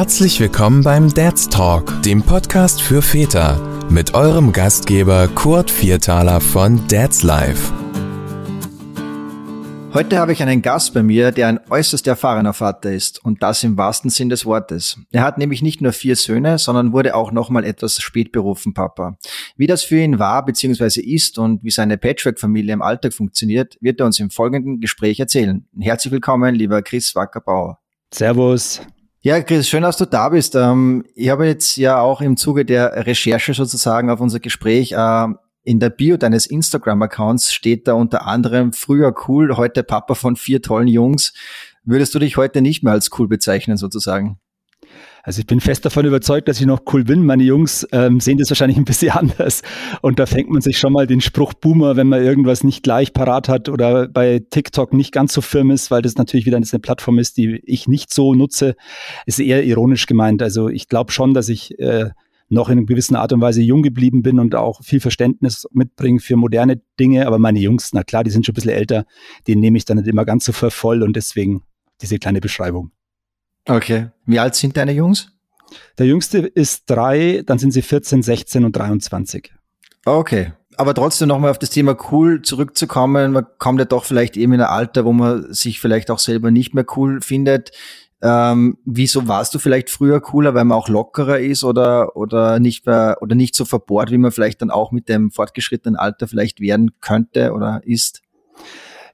Herzlich willkommen beim Dad's Talk, dem Podcast für Väter, mit eurem Gastgeber Kurt Viertaler von Dad's Life. Heute habe ich einen Gast bei mir, der ein äußerst erfahrener Vater ist und das im wahrsten Sinn des Wortes. Er hat nämlich nicht nur vier Söhne, sondern wurde auch nochmal etwas spät berufen Papa. Wie das für ihn war bzw. ist und wie seine Patchwork-Familie im Alltag funktioniert, wird er uns im folgenden Gespräch erzählen. Herzlich willkommen, lieber Chris Wackerbauer. Servus. Ja, Chris, schön, dass du da bist. Ähm, ich habe jetzt ja auch im Zuge der Recherche sozusagen auf unser Gespräch äh, in der Bio deines Instagram-Accounts steht da unter anderem früher cool, heute Papa von vier tollen Jungs. Würdest du dich heute nicht mehr als cool bezeichnen sozusagen? Also ich bin fest davon überzeugt, dass ich noch cool bin. Meine Jungs ähm, sehen das wahrscheinlich ein bisschen anders. Und da fängt man sich schon mal den Spruch Boomer, wenn man irgendwas nicht gleich parat hat oder bei TikTok nicht ganz so firm ist, weil das natürlich wieder eine Plattform ist, die ich nicht so nutze, ist eher ironisch gemeint. Also ich glaube schon, dass ich äh, noch in einer gewissen Art und Weise jung geblieben bin und auch viel Verständnis mitbringe für moderne Dinge. Aber meine Jungs, na klar, die sind schon ein bisschen älter, den nehme ich dann nicht immer ganz so voll und deswegen diese kleine Beschreibung. Okay. Wie alt sind deine Jungs? Der jüngste ist drei, dann sind sie 14, 16 und 23. Okay. Aber trotzdem nochmal auf das Thema cool zurückzukommen, man kommt ja doch vielleicht eben in ein Alter, wo man sich vielleicht auch selber nicht mehr cool findet. Ähm, wieso warst du vielleicht früher cooler, weil man auch lockerer ist oder, oder nicht mehr, oder nicht so verbohrt, wie man vielleicht dann auch mit dem fortgeschrittenen Alter vielleicht werden könnte oder ist?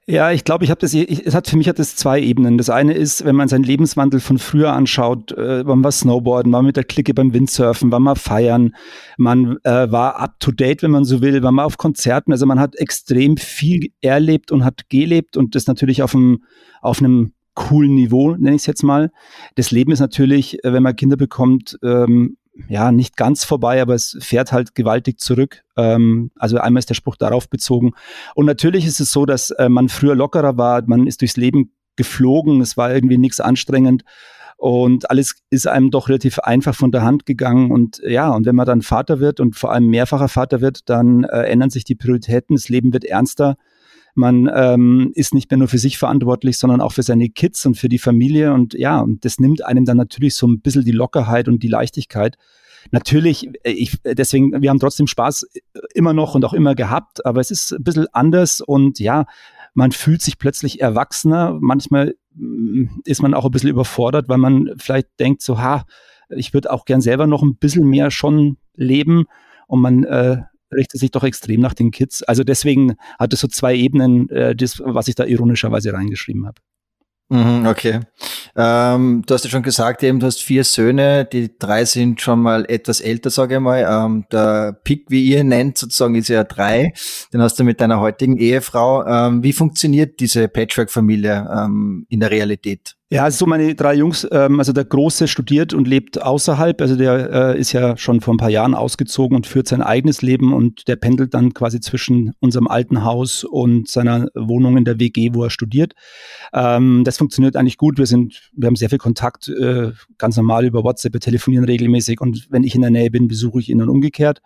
Ja, ich glaube, ich habe das, ich, es hat für mich hat das zwei Ebenen. Das eine ist, wenn man seinen Lebenswandel von früher anschaut, äh, man war Snowboarden, war mit der Clique beim Windsurfen, war mal feiern, man äh, war up to date, wenn man so will, war mal auf Konzerten. Also man hat extrem viel erlebt und hat gelebt und das natürlich auf einem, auf einem coolen Niveau, nenne ich es jetzt mal. Das Leben ist natürlich, äh, wenn man Kinder bekommt, ähm, ja, nicht ganz vorbei, aber es fährt halt gewaltig zurück. Ähm, also einmal ist der Spruch darauf bezogen. Und natürlich ist es so, dass äh, man früher lockerer war, man ist durchs Leben geflogen, es war irgendwie nichts anstrengend und alles ist einem doch relativ einfach von der Hand gegangen. Und ja, und wenn man dann Vater wird und vor allem mehrfacher Vater wird, dann äh, ändern sich die Prioritäten, das Leben wird ernster. Man ähm, ist nicht mehr nur für sich verantwortlich, sondern auch für seine Kids und für die Familie. Und ja, und das nimmt einem dann natürlich so ein bisschen die Lockerheit und die Leichtigkeit. Natürlich, äh, ich, deswegen, wir haben trotzdem Spaß äh, immer noch und auch immer gehabt, aber es ist ein bisschen anders und ja, man fühlt sich plötzlich erwachsener. Manchmal mm, ist man auch ein bisschen überfordert, weil man vielleicht denkt so, ha, ich würde auch gern selber noch ein bisschen mehr schon leben und man äh, richtet sich doch extrem nach den Kids. Also deswegen hat es so zwei Ebenen, äh, das, was ich da ironischerweise reingeschrieben habe. Mhm, okay. Ähm, du hast ja schon gesagt, eben, du hast vier Söhne, die drei sind schon mal etwas älter, sage ich mal. Ähm, der Pick, wie ihr ihn nennt, sozusagen, ist ja drei. Den hast du mit deiner heutigen Ehefrau. Ähm, wie funktioniert diese Patchwork-Familie ähm, in der Realität? Ja, also meine drei Jungs, ähm, also der Große studiert und lebt außerhalb, also der äh, ist ja schon vor ein paar Jahren ausgezogen und führt sein eigenes Leben und der pendelt dann quasi zwischen unserem alten Haus und seiner Wohnung in der WG, wo er studiert. Ähm, das funktioniert eigentlich gut. Wir sind, wir haben sehr viel Kontakt, äh, ganz normal über WhatsApp, wir telefonieren regelmäßig und wenn ich in der Nähe bin, besuche ich ihn und umgekehrt.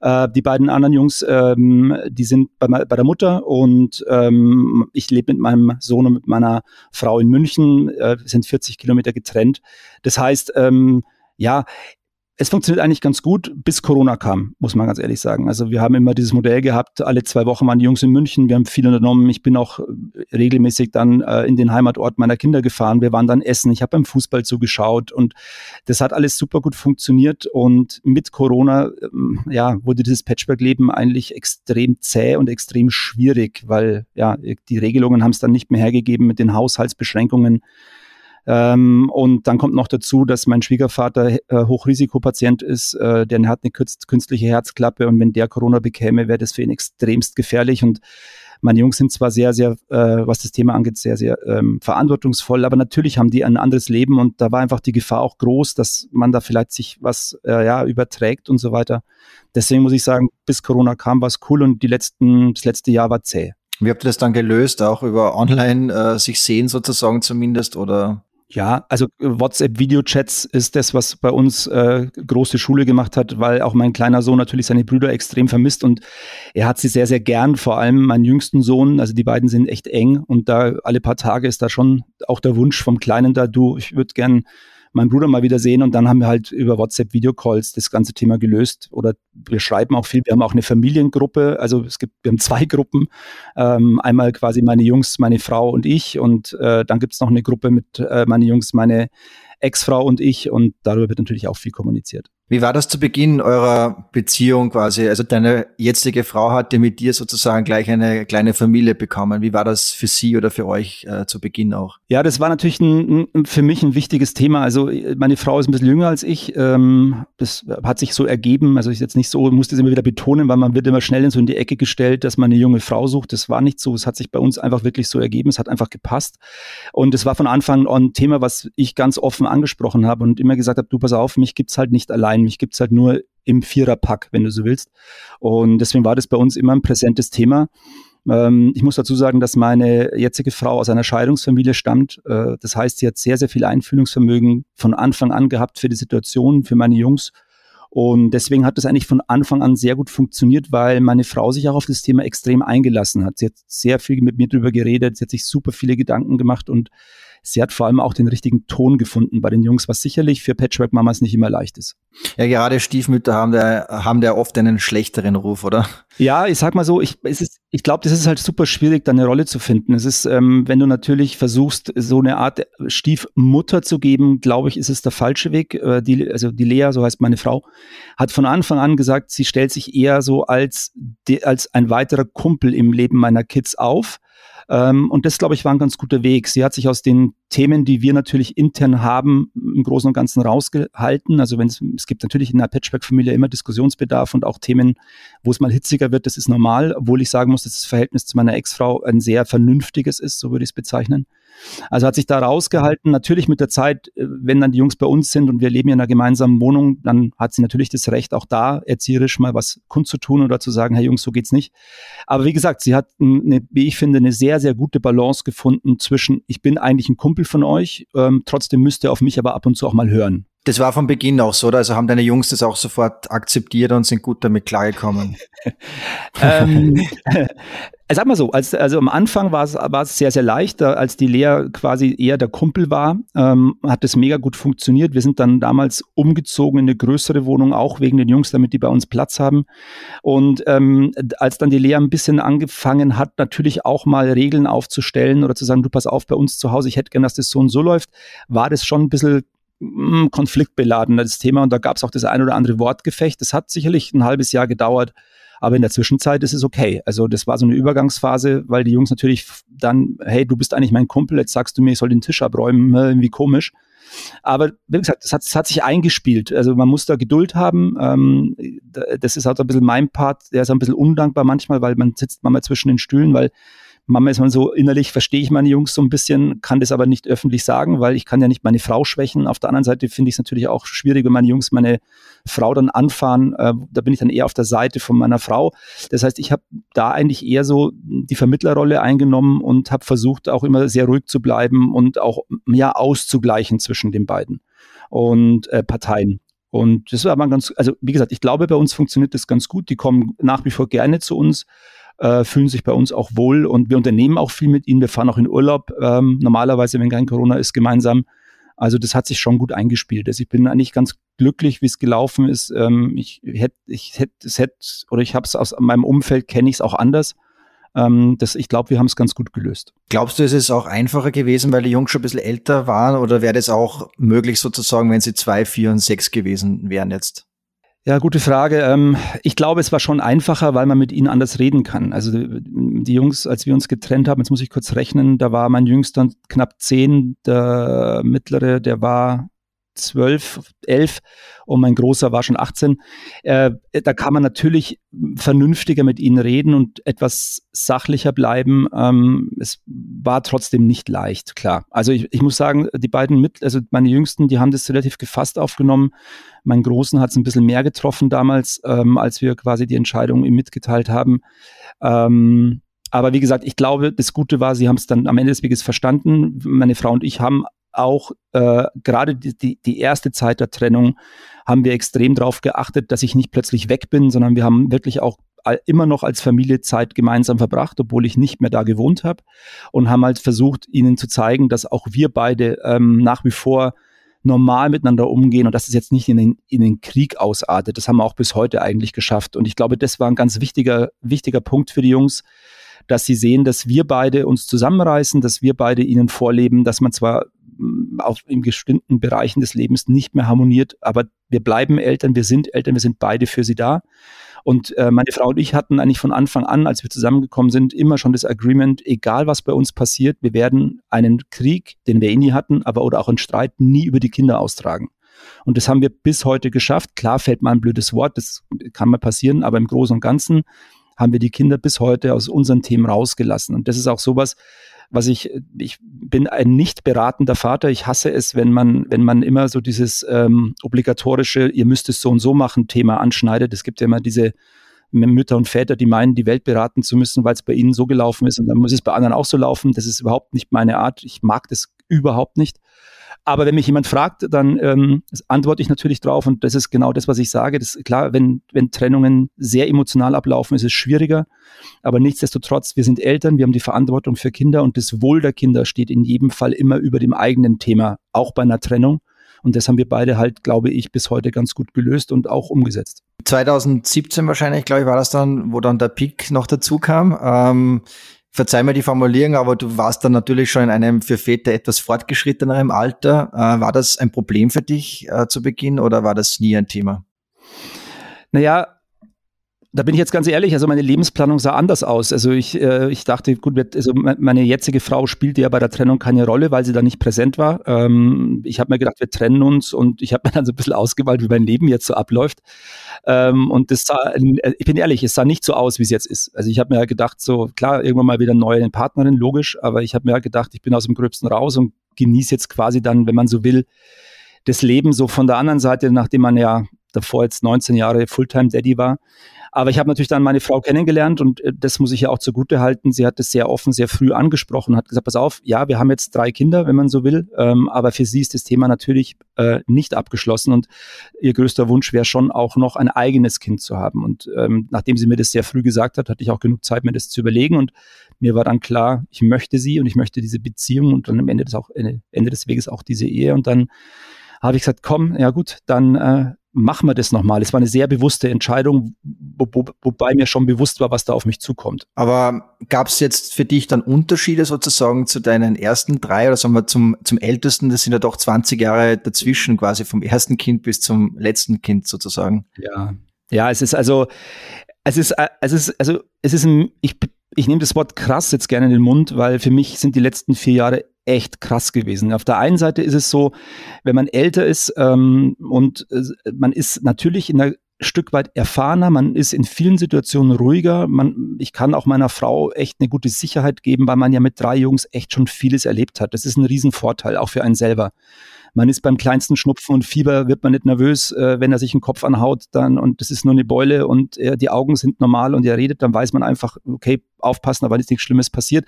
Äh, die beiden anderen Jungs, ähm, die sind bei, bei der Mutter und ähm, ich lebe mit meinem Sohn und mit meiner Frau in München, äh, sind 40 Kilometer getrennt. Das heißt, ähm, ja, es funktioniert eigentlich ganz gut, bis Corona kam, muss man ganz ehrlich sagen. Also wir haben immer dieses Modell gehabt, alle zwei Wochen waren die Jungs in München, wir haben viel unternommen. Ich bin auch äh, regelmäßig dann äh, in den Heimatort meiner Kinder gefahren. Wir waren dann essen, ich habe beim Fußball zugeschaut und das hat alles super gut funktioniert. Und mit Corona, ähm, ja, wurde dieses Patchwork-Leben eigentlich extrem zäh und extrem schwierig, weil ja, die Regelungen haben es dann nicht mehr hergegeben mit den Haushaltsbeschränkungen ähm, und dann kommt noch dazu, dass mein Schwiegervater äh, Hochrisikopatient ist, äh, der hat eine künstliche Herzklappe und wenn der Corona bekäme, wäre das für ihn extremst gefährlich und meine Jungs sind zwar sehr, sehr, äh, was das Thema angeht, sehr, sehr ähm, verantwortungsvoll, aber natürlich haben die ein anderes Leben und da war einfach die Gefahr auch groß, dass man da vielleicht sich was äh, ja, überträgt und so weiter. Deswegen muss ich sagen, bis Corona kam, war es cool und die letzten, das letzte Jahr war zäh. Wie habt ihr das dann gelöst? Auch über online äh, sich sehen sozusagen zumindest oder? Ja, also äh, WhatsApp-Videochats ist das, was bei uns äh, große Schule gemacht hat, weil auch mein kleiner Sohn natürlich seine Brüder extrem vermisst und er hat sie sehr, sehr gern, vor allem meinen jüngsten Sohn. Also die beiden sind echt eng und da alle paar Tage ist da schon auch der Wunsch vom Kleinen da, du, ich würde gern meinen Bruder mal wieder sehen und dann haben wir halt über WhatsApp Videocalls das ganze Thema gelöst oder wir schreiben auch viel. Wir haben auch eine Familiengruppe, also es gibt, wir haben zwei Gruppen. Ähm, einmal quasi meine Jungs, meine Frau und ich und äh, dann gibt es noch eine Gruppe mit äh, meine Jungs, meine Ex-Frau und ich und darüber wird natürlich auch viel kommuniziert. Wie war das zu Beginn eurer Beziehung quasi? Also deine jetzige Frau hatte mit dir sozusagen gleich eine kleine Familie bekommen. Wie war das für sie oder für euch äh, zu Beginn auch? Ja, das war natürlich ein, für mich ein wichtiges Thema. Also meine Frau ist ein bisschen jünger als ich. Ähm, das hat sich so ergeben. Also ich jetzt nicht so, musste es immer wieder betonen, weil man wird immer schnell in so in die Ecke gestellt, dass man eine junge Frau sucht. Das war nicht so. Es hat sich bei uns einfach wirklich so ergeben. Es hat einfach gepasst. Und es war von Anfang an ein Thema, was ich ganz offen angesprochen habe und immer gesagt habe, du pass auf, mich gibt's halt nicht allein mich gibt's halt nur im Viererpack, wenn du so willst. Und deswegen war das bei uns immer ein präsentes Thema. Ähm, ich muss dazu sagen, dass meine jetzige Frau aus einer Scheidungsfamilie stammt. Äh, das heißt, sie hat sehr, sehr viel Einfühlungsvermögen von Anfang an gehabt für die Situation, für meine Jungs. Und deswegen hat das eigentlich von Anfang an sehr gut funktioniert, weil meine Frau sich auch auf das Thema extrem eingelassen hat. Sie hat sehr viel mit mir darüber geredet, sie hat sich super viele Gedanken gemacht und sie hat vor allem auch den richtigen Ton gefunden bei den Jungs, was sicherlich für Patchwork-Mamas nicht immer leicht ist. Ja, gerade Stiefmütter haben da, haben da oft einen schlechteren Ruf, oder? Ja, ich sag mal so, ich, es ist, ich glaube, das ist halt super schwierig, da eine Rolle zu finden. Es ist, ähm, wenn du natürlich versuchst, so eine Art Stiefmutter zu geben, glaube ich, ist es der falsche Weg. Äh, die, also die Lea, so heißt meine Frau, hat von Anfang an gesagt, sie stellt sich eher so als, als ein weiterer Kumpel im Leben meiner Kids auf ähm, und das, glaube ich, war ein ganz guter Weg. Sie hat sich aus den Themen, die wir natürlich intern haben, im Großen und Ganzen rausgehalten. Also wenn es, gibt natürlich in einer Patchwork-Familie immer Diskussionsbedarf und auch Themen, wo es mal hitziger wird, das ist normal, obwohl ich sagen muss, dass das Verhältnis zu meiner Ex-Frau ein sehr vernünftiges ist, so würde ich es bezeichnen. Also hat sich da rausgehalten. Natürlich mit der Zeit, äh, wenn dann die Jungs bei uns sind und wir leben in einer gemeinsamen Wohnung, dann hat sie natürlich das Recht, auch da erzieherisch mal was kundzutun oder zu sagen, hey Jungs, so geht's nicht. Aber wie gesagt, sie hat, eine, wie ich finde, eine sehr, sehr gute Balance gefunden zwischen, ich bin eigentlich ein Kumpel von euch, ähm, trotzdem müsst ihr auf mich aber ab und zu auch mal hören. Das war von Beginn auch so, oder? Also haben deine Jungs das auch sofort akzeptiert und sind gut damit klargekommen? ähm, sag mal so, als, also am Anfang war es, war es sehr, sehr leicht, als die Lea quasi eher der Kumpel war, ähm, hat es mega gut funktioniert. Wir sind dann damals umgezogen in eine größere Wohnung, auch wegen den Jungs, damit die bei uns Platz haben. Und ähm, als dann die Lea ein bisschen angefangen hat, natürlich auch mal Regeln aufzustellen oder zu sagen, du pass auf bei uns zu Hause, ich hätte gern, dass das so und so läuft, war das schon ein bisschen mh, konfliktbeladen, das Thema. Und da gab es auch das ein oder andere Wortgefecht. Das hat sicherlich ein halbes Jahr gedauert. Aber in der Zwischenzeit ist es okay. Also das war so eine Übergangsphase, weil die Jungs natürlich dann, hey, du bist eigentlich mein Kumpel, jetzt sagst du mir, ich soll den Tisch abräumen, irgendwie komisch. Aber wie gesagt, das hat, das hat sich eingespielt. Also man muss da Geduld haben. Ähm, das ist halt ein bisschen mein Part, der ist ein bisschen undankbar manchmal, weil man sitzt manchmal zwischen den Stühlen, weil Mama ist man so innerlich, verstehe ich meine Jungs so ein bisschen, kann das aber nicht öffentlich sagen, weil ich kann ja nicht meine Frau schwächen. Auf der anderen Seite finde ich es natürlich auch schwierig, wenn meine Jungs meine Frau dann anfahren. Äh, da bin ich dann eher auf der Seite von meiner Frau. Das heißt, ich habe da eigentlich eher so die Vermittlerrolle eingenommen und habe versucht, auch immer sehr ruhig zu bleiben und auch ja auszugleichen zwischen den beiden und äh, Parteien. Und das war aber ganz, also wie gesagt, ich glaube, bei uns funktioniert das ganz gut. Die kommen nach wie vor gerne zu uns äh, fühlen sich bei uns auch wohl und wir unternehmen auch viel mit ihnen. Wir fahren auch in Urlaub, ähm, normalerweise, wenn kein Corona ist, gemeinsam. Also das hat sich schon gut eingespielt. Also ich bin eigentlich ganz glücklich, wie es gelaufen ist. Ähm, ich hätte, ich hätte, es hätte, oder ich habe es aus meinem Umfeld kenne ich es auch anders. Ähm, das, ich glaube, wir haben es ganz gut gelöst. Glaubst du, ist es auch einfacher gewesen, weil die Jungs schon ein bisschen älter waren, oder wäre das auch möglich sozusagen, wenn sie zwei, vier und sechs gewesen wären jetzt? Ja, gute Frage. Ähm, ich glaube, es war schon einfacher, weil man mit ihnen anders reden kann. Also die Jungs, als wir uns getrennt haben, jetzt muss ich kurz rechnen, da war mein Jüngster knapp zehn, der mittlere, der war zwölf, elf und mein Großer war schon 18. Äh, da kann man natürlich vernünftiger mit ihnen reden und etwas sachlicher bleiben. Ähm, es war trotzdem nicht leicht, klar. Also ich, ich muss sagen, die beiden mit, also meine Jüngsten, die haben das relativ gefasst aufgenommen. Mein Großen hat es ein bisschen mehr getroffen damals, ähm, als wir quasi die Entscheidung ihm mitgeteilt haben. Ähm, aber wie gesagt, ich glaube, das Gute war, sie haben es dann am Ende des Weges verstanden. Meine Frau und ich haben auch äh, gerade die, die, die erste Zeit der Trennung haben wir extrem darauf geachtet, dass ich nicht plötzlich weg bin, sondern wir haben wirklich auch immer noch als Familie Zeit gemeinsam verbracht, obwohl ich nicht mehr da gewohnt habe und haben halt versucht, ihnen zu zeigen, dass auch wir beide ähm, nach wie vor normal miteinander umgehen und dass es jetzt nicht in den, in den Krieg ausartet. Das haben wir auch bis heute eigentlich geschafft. Und ich glaube, das war ein ganz wichtiger, wichtiger Punkt für die Jungs, dass sie sehen, dass wir beide uns zusammenreißen, dass wir beide ihnen vorleben, dass man zwar mm, auf, in bestimmten Bereichen des Lebens nicht mehr harmoniert, aber wir bleiben Eltern, wir sind Eltern, wir sind beide für sie da. Und äh, meine Frau und ich hatten eigentlich von Anfang an, als wir zusammengekommen sind, immer schon das Agreement, egal was bei uns passiert, wir werden einen Krieg, den wir eh nie hatten, aber oder auch einen Streit nie über die Kinder austragen. Und das haben wir bis heute geschafft. Klar fällt mal ein blödes Wort, das kann mal passieren, aber im Großen und Ganzen haben wir die Kinder bis heute aus unseren Themen rausgelassen. Und das ist auch sowas, was ich, ich bin ein nicht beratender Vater. Ich hasse es, wenn man, wenn man immer so dieses ähm, obligatorische, ihr müsst es so und so machen, Thema anschneidet. Es gibt ja immer diese Mütter und Väter, die meinen, die Welt beraten zu müssen, weil es bei ihnen so gelaufen ist und dann muss es bei anderen auch so laufen. Das ist überhaupt nicht meine Art. Ich mag das überhaupt nicht. Aber wenn mich jemand fragt, dann ähm, antworte ich natürlich drauf und das ist genau das, was ich sage. Das ist klar, wenn, wenn Trennungen sehr emotional ablaufen, ist es schwieriger. Aber nichtsdestotrotz, wir sind Eltern, wir haben die Verantwortung für Kinder und das Wohl der Kinder steht in jedem Fall immer über dem eigenen Thema, auch bei einer Trennung. Und das haben wir beide halt, glaube ich, bis heute ganz gut gelöst und auch umgesetzt. 2017 wahrscheinlich, glaube ich, war das dann, wo dann der Peak noch dazu kam. Ähm, verzeih mir die Formulierung, aber du warst dann natürlich schon in einem für Väter etwas fortgeschrittenerem Alter. Äh, war das ein Problem für dich äh, zu Beginn oder war das nie ein Thema? Naja, da bin ich jetzt ganz ehrlich, also meine Lebensplanung sah anders aus. Also ich, äh, ich dachte, gut, also meine jetzige Frau spielte ja bei der Trennung keine Rolle, weil sie da nicht präsent war. Ähm, ich habe mir gedacht, wir trennen uns und ich habe mir dann so ein bisschen ausgewählt, wie mein Leben jetzt so abläuft. Ähm, und das sah, äh, ich bin ehrlich, es sah nicht so aus, wie es jetzt ist. Also ich habe mir ja gedacht, so klar, irgendwann mal wieder neue Partnerin, logisch, aber ich habe mir ja gedacht, ich bin aus dem Gröbsten raus und genieße jetzt quasi dann, wenn man so will, das Leben so von der anderen Seite, nachdem man ja davor jetzt 19 Jahre Fulltime-Daddy war. Aber ich habe natürlich dann meine Frau kennengelernt und äh, das muss ich ja auch zugute halten. Sie hat es sehr offen, sehr früh angesprochen, hat gesagt, pass auf, ja, wir haben jetzt drei Kinder, wenn man so will, ähm, aber für sie ist das Thema natürlich äh, nicht abgeschlossen und ihr größter Wunsch wäre schon auch noch ein eigenes Kind zu haben. Und ähm, nachdem sie mir das sehr früh gesagt hat, hatte ich auch genug Zeit, mir das zu überlegen und mir war dann klar, ich möchte sie und ich möchte diese Beziehung und dann am Ende des, auch, Ende des Weges auch diese Ehe und dann habe ich gesagt, komm, ja gut, dann äh, machen wir das nochmal. Es war eine sehr bewusste Entscheidung, wo, wo, wobei mir schon bewusst war, was da auf mich zukommt. Aber gab es jetzt für dich dann Unterschiede sozusagen zu deinen ersten drei oder sagen wir zum, zum ältesten? Das sind ja doch 20 Jahre dazwischen quasi vom ersten Kind bis zum letzten Kind sozusagen. Ja, ja, es ist also, es ist, es ist, also es ist ein, ich, ich nehme das Wort krass jetzt gerne in den Mund, weil für mich sind die letzten vier Jahre echt krass gewesen. Auf der einen Seite ist es so, wenn man älter ist ähm, und äh, man ist natürlich in einer Stück weit erfahrener, man ist in vielen Situationen ruhiger. Man, ich kann auch meiner Frau echt eine gute Sicherheit geben, weil man ja mit drei Jungs echt schon vieles erlebt hat. Das ist ein Riesenvorteil, auch für einen selber man ist beim kleinsten Schnupfen und Fieber, wird man nicht nervös, äh, wenn er sich den Kopf anhaut dann und das ist nur eine Beule und äh, die Augen sind normal und er redet, dann weiß man einfach, okay, aufpassen, aber ist nichts Schlimmes passiert.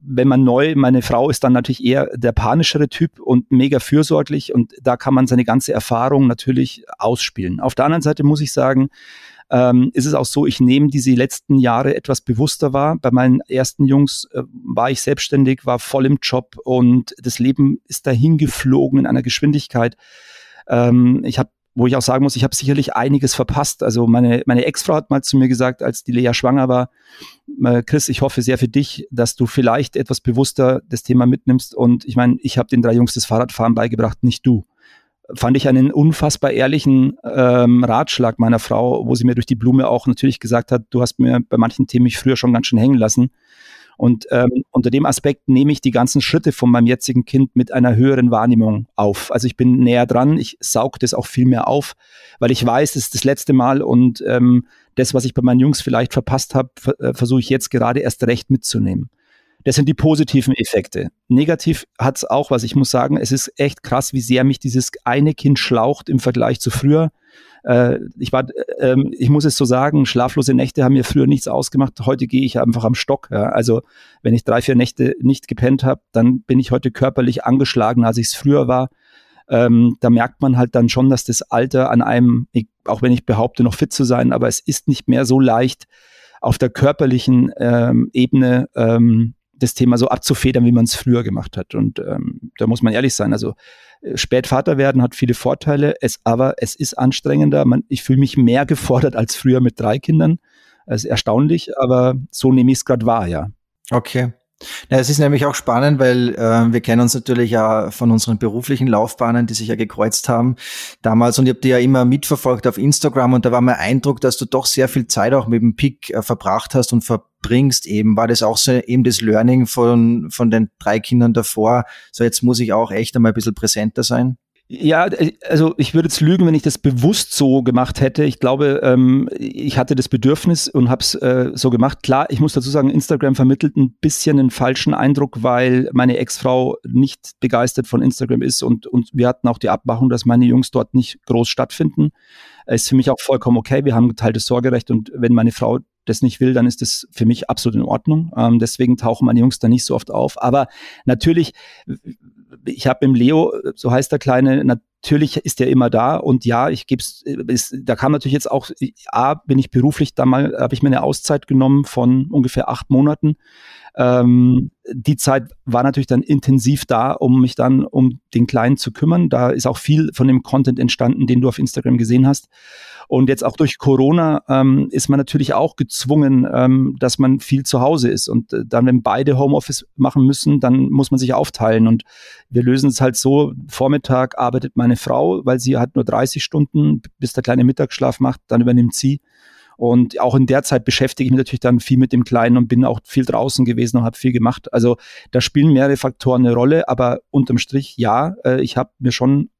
Wenn man neu, meine Frau ist dann natürlich eher der panischere Typ und mega fürsorglich und da kann man seine ganze Erfahrung natürlich ausspielen. Auf der anderen Seite muss ich sagen, ähm, ist es auch so, ich nehme diese letzten Jahre etwas bewusster wahr. Bei meinen ersten Jungs äh, war ich selbstständig, war voll im Job und das Leben ist dahin geflogen in einer Geschwindigkeit. Ähm, ich habe wo ich auch sagen muss, ich habe sicherlich einiges verpasst. Also meine, meine Ex-Frau hat mal zu mir gesagt, als die Lea schwanger war, äh, Chris, ich hoffe sehr für dich, dass du vielleicht etwas bewusster das Thema mitnimmst. Und ich meine, ich habe den drei Jungs das Fahrradfahren beigebracht, nicht du fand ich einen unfassbar ehrlichen ähm, Ratschlag meiner Frau, wo sie mir durch die Blume auch natürlich gesagt hat, du hast mir bei manchen Themen mich früher schon ganz schön hängen lassen. Und ähm, unter dem Aspekt nehme ich die ganzen Schritte von meinem jetzigen Kind mit einer höheren Wahrnehmung auf. Also ich bin näher dran, ich saug das auch viel mehr auf, weil ich weiß, es ist das letzte Mal und ähm, das, was ich bei meinen Jungs vielleicht verpasst habe, äh, versuche ich jetzt gerade erst recht mitzunehmen. Das sind die positiven Effekte. Negativ hat es auch was. Ich muss sagen, es ist echt krass, wie sehr mich dieses eine Kind schlaucht im Vergleich zu früher. Äh, ich war, äh, ich muss es so sagen, schlaflose Nächte haben mir früher nichts ausgemacht. Heute gehe ich einfach am Stock. Ja. Also wenn ich drei, vier Nächte nicht gepennt habe, dann bin ich heute körperlich angeschlagen, als ich es früher war. Ähm, da merkt man halt dann schon, dass das Alter an einem, auch wenn ich behaupte, noch fit zu sein, aber es ist nicht mehr so leicht, auf der körperlichen ähm, Ebene ähm, das Thema so abzufedern, wie man es früher gemacht hat. Und ähm, da muss man ehrlich sein. Also äh, Spätvater werden hat viele Vorteile, es aber es ist anstrengender. Man, ich fühle mich mehr gefordert als früher mit drei Kindern. Das ist erstaunlich, aber so nehme ich es gerade wahr, ja. Okay. Ja, es ist nämlich auch spannend, weil äh, wir kennen uns natürlich ja von unseren beruflichen Laufbahnen, die sich ja gekreuzt haben damals. Und ich habe die ja immer mitverfolgt auf Instagram und da war mein Eindruck, dass du doch sehr viel Zeit auch mit dem Pick äh, verbracht hast und verbringst eben. War das auch so eben das Learning von, von den drei Kindern davor? So jetzt muss ich auch echt einmal ein bisschen präsenter sein? Ja, äh, also ich würde jetzt lügen, wenn ich das bewusst so gemacht hätte. Ich glaube, ähm, ich hatte das Bedürfnis und habe es äh, so gemacht. Klar, ich muss dazu sagen, Instagram vermittelt ein bisschen einen falschen Eindruck, weil meine Ex-Frau nicht begeistert von Instagram ist und, und wir hatten auch die Abmachung, dass meine Jungs dort nicht groß stattfinden. Ist für mich auch vollkommen okay. Wir haben geteiltes Sorgerecht und wenn meine Frau das nicht will, dann ist das für mich absolut in Ordnung. Ähm, deswegen tauchen meine Jungs da nicht so oft auf. Aber natürlich, ich habe im Leo, so heißt der Kleine, natürlich ist der immer da und ja, ich gebe es, da kam natürlich jetzt auch, A, bin ich beruflich da mal, habe ich mir eine Auszeit genommen von ungefähr acht Monaten. Ähm, die Zeit war natürlich dann intensiv da, um mich dann um den Kleinen zu kümmern. Da ist auch viel von dem Content entstanden, den du auf Instagram gesehen hast. Und jetzt auch durch Corona ähm, ist man natürlich auch gezwungen, ähm, dass man viel zu Hause ist. Und äh, dann, wenn beide Homeoffice machen müssen, dann muss man sich aufteilen. Und wir lösen es halt so, Vormittag arbeitet meine Frau, weil sie hat nur 30 Stunden, bis der kleine Mittagsschlaf macht, dann übernimmt sie. Und auch in der Zeit beschäftige ich mich natürlich dann viel mit dem Kleinen und bin auch viel draußen gewesen und habe viel gemacht. Also da spielen mehrere Faktoren eine Rolle, aber unterm Strich ja, äh, ich habe mir schon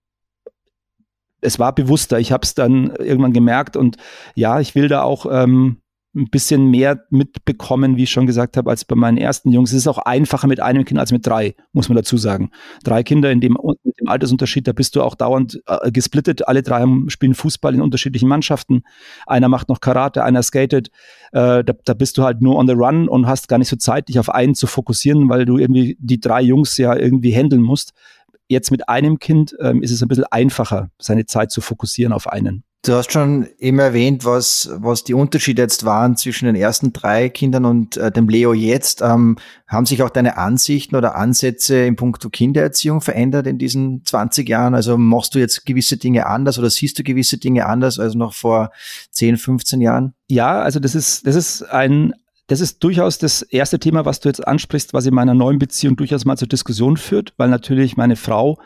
es war bewusster. Ich habe es dann irgendwann gemerkt und ja, ich will da auch ähm, ein bisschen mehr mitbekommen, wie ich schon gesagt habe, als bei meinen ersten Jungs. Es ist auch einfacher mit einem Kind als mit drei, muss man dazu sagen. Drei Kinder in dem, mit dem Altersunterschied, da bist du auch dauernd äh, gesplittet. Alle drei spielen Fußball in unterschiedlichen Mannschaften. Einer macht noch Karate, einer skatet. Äh, da, da bist du halt nur on the run und hast gar nicht so Zeit, dich auf einen zu fokussieren, weil du irgendwie die drei Jungs ja irgendwie handeln musst. Jetzt mit einem Kind ähm, ist es ein bisschen einfacher, seine Zeit zu fokussieren auf einen. Du hast schon eben erwähnt, was, was die Unterschiede jetzt waren zwischen den ersten drei Kindern und äh, dem Leo jetzt. Ähm, haben sich auch deine Ansichten oder Ansätze in puncto Kindererziehung verändert in diesen 20 Jahren? Also machst du jetzt gewisse Dinge anders oder siehst du gewisse Dinge anders als noch vor 10, 15 Jahren? Ja, also das ist, das ist ein, das ist durchaus das erste Thema, was du jetzt ansprichst, was in meiner neuen Beziehung durchaus mal zur Diskussion führt, weil natürlich meine Frau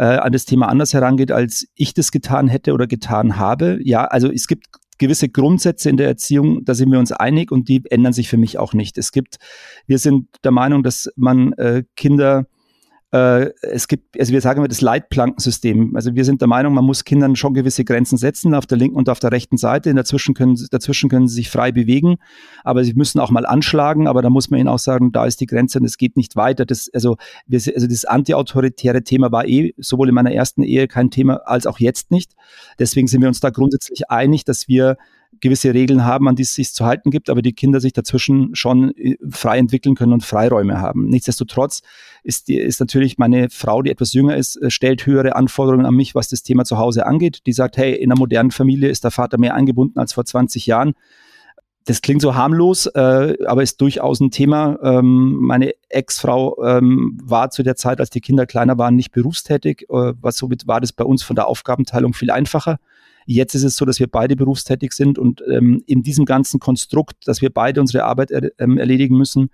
äh, an das Thema anders herangeht, als ich das getan hätte oder getan habe. Ja, also es gibt gewisse Grundsätze in der Erziehung, da sind wir uns einig und die ändern sich für mich auch nicht. Es gibt, wir sind der Meinung, dass man äh, Kinder äh, es gibt, also wir sagen immer das Leitplankensystem. Also wir sind der Meinung, man muss Kindern schon gewisse Grenzen setzen auf der linken und auf der rechten Seite. dazwischen können, dazwischen können sie sich frei bewegen, aber sie müssen auch mal anschlagen. Aber da muss man ihnen auch sagen, da ist die Grenze und es geht nicht weiter. Das, also, wir, also das antiautoritäre Thema war eh sowohl in meiner ersten Ehe kein Thema als auch jetzt nicht. Deswegen sind wir uns da grundsätzlich einig, dass wir gewisse Regeln haben, an die es sich zu halten gibt, aber die Kinder sich dazwischen schon äh, frei entwickeln können und Freiräume haben. Nichtsdestotrotz ist, die, ist natürlich meine Frau, die etwas jünger ist, äh, stellt höhere Anforderungen an mich, was das Thema zu Hause angeht. Die sagt, hey, in einer modernen Familie ist der Vater mehr eingebunden als vor 20 Jahren. Das klingt so harmlos, äh, aber ist durchaus ein Thema. Ähm, meine Ex-Frau ähm, war zu der Zeit, als die Kinder kleiner waren, nicht berufstätig. Äh, was somit war das bei uns von der Aufgabenteilung viel einfacher. Jetzt ist es so, dass wir beide berufstätig sind und ähm, in diesem ganzen Konstrukt, dass wir beide unsere Arbeit er, ähm, erledigen müssen,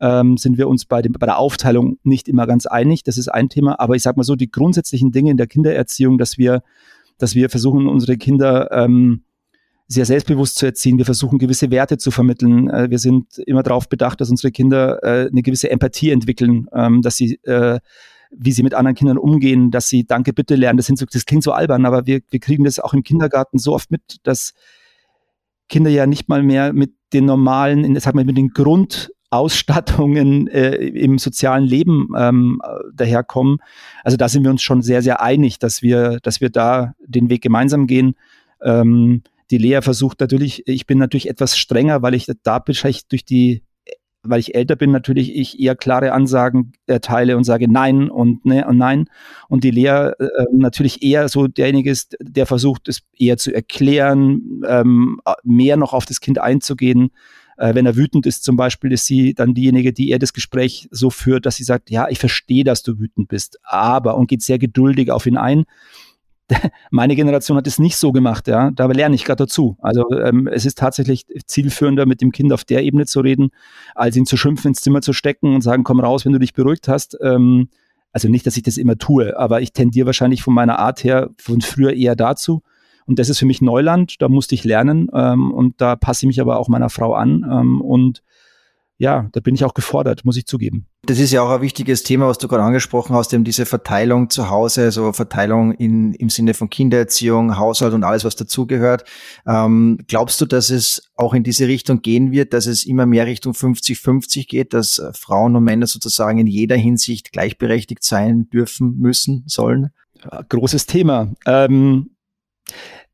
ähm, sind wir uns bei, dem, bei der Aufteilung nicht immer ganz einig. Das ist ein Thema. Aber ich sage mal so, die grundsätzlichen Dinge in der Kindererziehung, dass wir, dass wir versuchen, unsere Kinder ähm, sehr selbstbewusst zu erziehen. Wir versuchen, gewisse Werte zu vermitteln. Äh, wir sind immer darauf bedacht, dass unsere Kinder äh, eine gewisse Empathie entwickeln, ähm, dass sie äh, wie sie mit anderen Kindern umgehen, dass sie Danke bitte lernen. Das, so, das klingt so albern, aber wir, wir kriegen das auch im Kindergarten so oft mit, dass Kinder ja nicht mal mehr mit den normalen, sag mal, mit den Grundausstattungen äh, im sozialen Leben ähm, daherkommen. Also da sind wir uns schon sehr, sehr einig, dass wir, dass wir da den Weg gemeinsam gehen. Ähm, die Lea versucht natürlich, ich bin natürlich etwas strenger, weil ich da wahrscheinlich durch die weil ich älter bin, natürlich ich eher klare Ansagen erteile und sage Nein und ne und Nein. Und die Lea äh, natürlich eher so derjenige ist, der versucht, es eher zu erklären, ähm, mehr noch auf das Kind einzugehen. Äh, wenn er wütend ist zum Beispiel, ist sie dann diejenige, die er das Gespräch so führt, dass sie sagt, ja, ich verstehe, dass du wütend bist, aber und geht sehr geduldig auf ihn ein. Meine Generation hat es nicht so gemacht, ja. Da lerne ich gerade dazu. Also ähm, es ist tatsächlich zielführender, mit dem Kind auf der Ebene zu reden, als ihn zu schimpfen, ins Zimmer zu stecken und sagen, komm raus, wenn du dich beruhigt hast. Ähm, also nicht, dass ich das immer tue, aber ich tendiere wahrscheinlich von meiner Art her von früher eher dazu. Und das ist für mich Neuland, da musste ich lernen ähm, und da passe ich mich aber auch meiner Frau an. Ähm, und ja, da bin ich auch gefordert, muss ich zugeben. Das ist ja auch ein wichtiges Thema, was du gerade angesprochen hast, eben diese Verteilung zu Hause, so Verteilung in, im Sinne von Kindererziehung, Haushalt und alles, was dazugehört. Ähm, glaubst du, dass es auch in diese Richtung gehen wird, dass es immer mehr Richtung 50-50 geht, dass Frauen und Männer sozusagen in jeder Hinsicht gleichberechtigt sein dürfen, müssen, sollen? Großes Thema. Ähm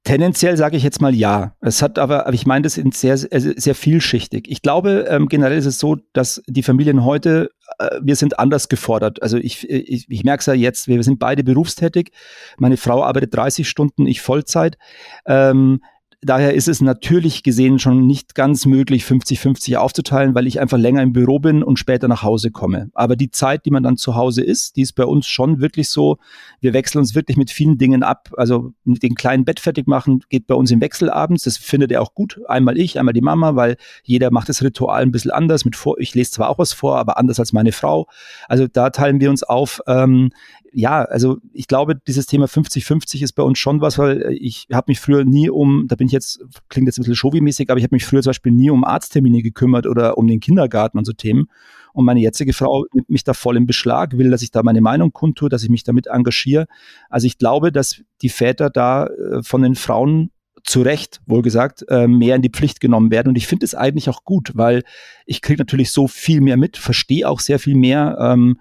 Tendenziell sage ich jetzt mal ja. Es hat aber, aber ich meine das in sehr, sehr vielschichtig. Ich glaube, ähm, generell ist es so, dass die Familien heute, äh, wir sind anders gefordert. Also ich, ich, ich merke es ja jetzt, wir sind beide berufstätig. Meine Frau arbeitet 30 Stunden, ich Vollzeit. Ähm, daher ist es natürlich gesehen schon nicht ganz möglich, 50-50 aufzuteilen, weil ich einfach länger im Büro bin und später nach Hause komme. Aber die Zeit, die man dann zu Hause ist, die ist bei uns schon wirklich so, wir wechseln uns wirklich mit vielen Dingen ab. Also mit den kleinen Bett fertig machen geht bei uns im Wechsel abends. Das findet er auch gut. Einmal ich, einmal die Mama, weil jeder macht das Ritual ein bisschen anders. Mit vor, ich lese zwar auch was vor, aber anders als meine Frau. Also da teilen wir uns auf. Ähm, ja, also ich glaube, dieses Thema 50-50 ist bei uns schon was, weil ich habe mich früher nie um, da bin ich jetzt, klingt jetzt ein bisschen Showy-mäßig, aber ich habe mich früher zum Beispiel nie um Arzttermine gekümmert oder um den Kindergarten und so Themen. Und meine jetzige Frau nimmt mich da voll im Beschlag, will, dass ich da meine Meinung kundtue, dass ich mich damit engagiere. Also ich glaube, dass die Väter da äh, von den Frauen zu Recht, wohlgesagt, äh, mehr in die Pflicht genommen werden. Und ich finde es eigentlich auch gut, weil ich kriege natürlich so viel mehr mit, verstehe auch sehr viel mehr. Ähm,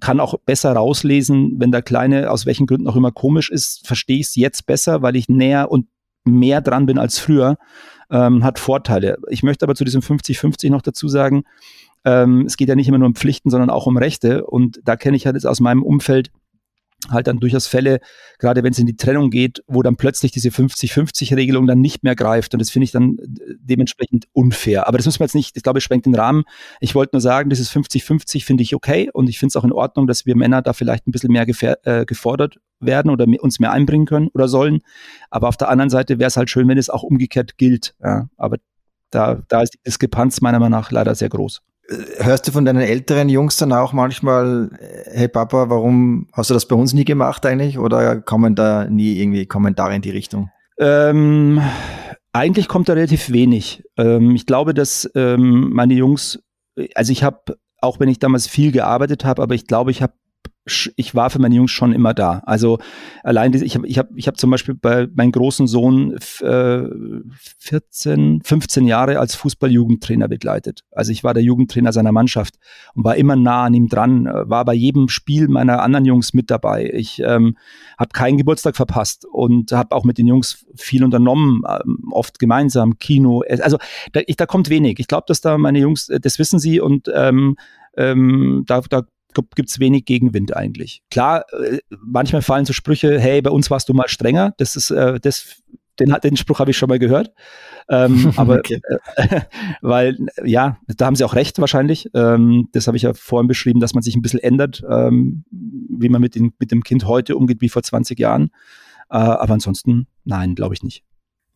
kann auch besser rauslesen, wenn der Kleine aus welchen Gründen auch immer komisch ist, verstehe ich es jetzt besser, weil ich näher und mehr dran bin als früher, ähm, hat Vorteile. Ich möchte aber zu diesem 50-50 noch dazu sagen, ähm, es geht ja nicht immer nur um Pflichten, sondern auch um Rechte. Und da kenne ich halt jetzt aus meinem Umfeld halt dann durchaus Fälle, gerade wenn es in die Trennung geht, wo dann plötzlich diese 50-50-Regelung dann nicht mehr greift. Und das finde ich dann äh, dementsprechend unfair. Aber das müssen wir jetzt nicht, ich glaube, es sprengt den Rahmen. Ich wollte nur sagen, dieses 50-50 finde ich okay und ich finde es auch in Ordnung, dass wir Männer da vielleicht ein bisschen mehr äh, gefordert werden oder uns mehr einbringen können oder sollen. Aber auf der anderen Seite wäre es halt schön, wenn es auch umgekehrt gilt. Ja. Aber da, da ist die Diskrepanz meiner Meinung nach leider sehr groß. Hörst du von deinen älteren Jungs dann auch manchmal, hey Papa, warum hast du das bei uns nie gemacht eigentlich? Oder kommen da nie irgendwie Kommentare in die Richtung? Ähm, eigentlich kommt da relativ wenig. Ähm, ich glaube, dass ähm, meine Jungs, also ich habe, auch wenn ich damals viel gearbeitet habe, aber ich glaube, ich habe ich war für meine Jungs schon immer da. Also allein, ich habe ich hab, ich hab zum Beispiel bei meinem großen Sohn äh, 14, 15 Jahre als Fußball-Jugendtrainer begleitet. Also ich war der Jugendtrainer seiner Mannschaft und war immer nah an ihm dran, war bei jedem Spiel meiner anderen Jungs mit dabei. Ich ähm, habe keinen Geburtstag verpasst und habe auch mit den Jungs viel unternommen, ähm, oft gemeinsam, Kino. Also da, ich, da kommt wenig. Ich glaube, dass da meine Jungs, das wissen sie und ähm, ähm, da, da gibt es wenig Gegenwind eigentlich. Klar, äh, manchmal fallen so Sprüche, hey, bei uns warst du mal strenger. Das ist, äh, das, den, den Spruch habe ich schon mal gehört. Ähm, aber okay. äh, weil, ja, da haben sie auch recht wahrscheinlich. Ähm, das habe ich ja vorhin beschrieben, dass man sich ein bisschen ändert, ähm, wie man mit, den, mit dem Kind heute umgeht wie vor 20 Jahren. Äh, aber ansonsten, nein, glaube ich nicht.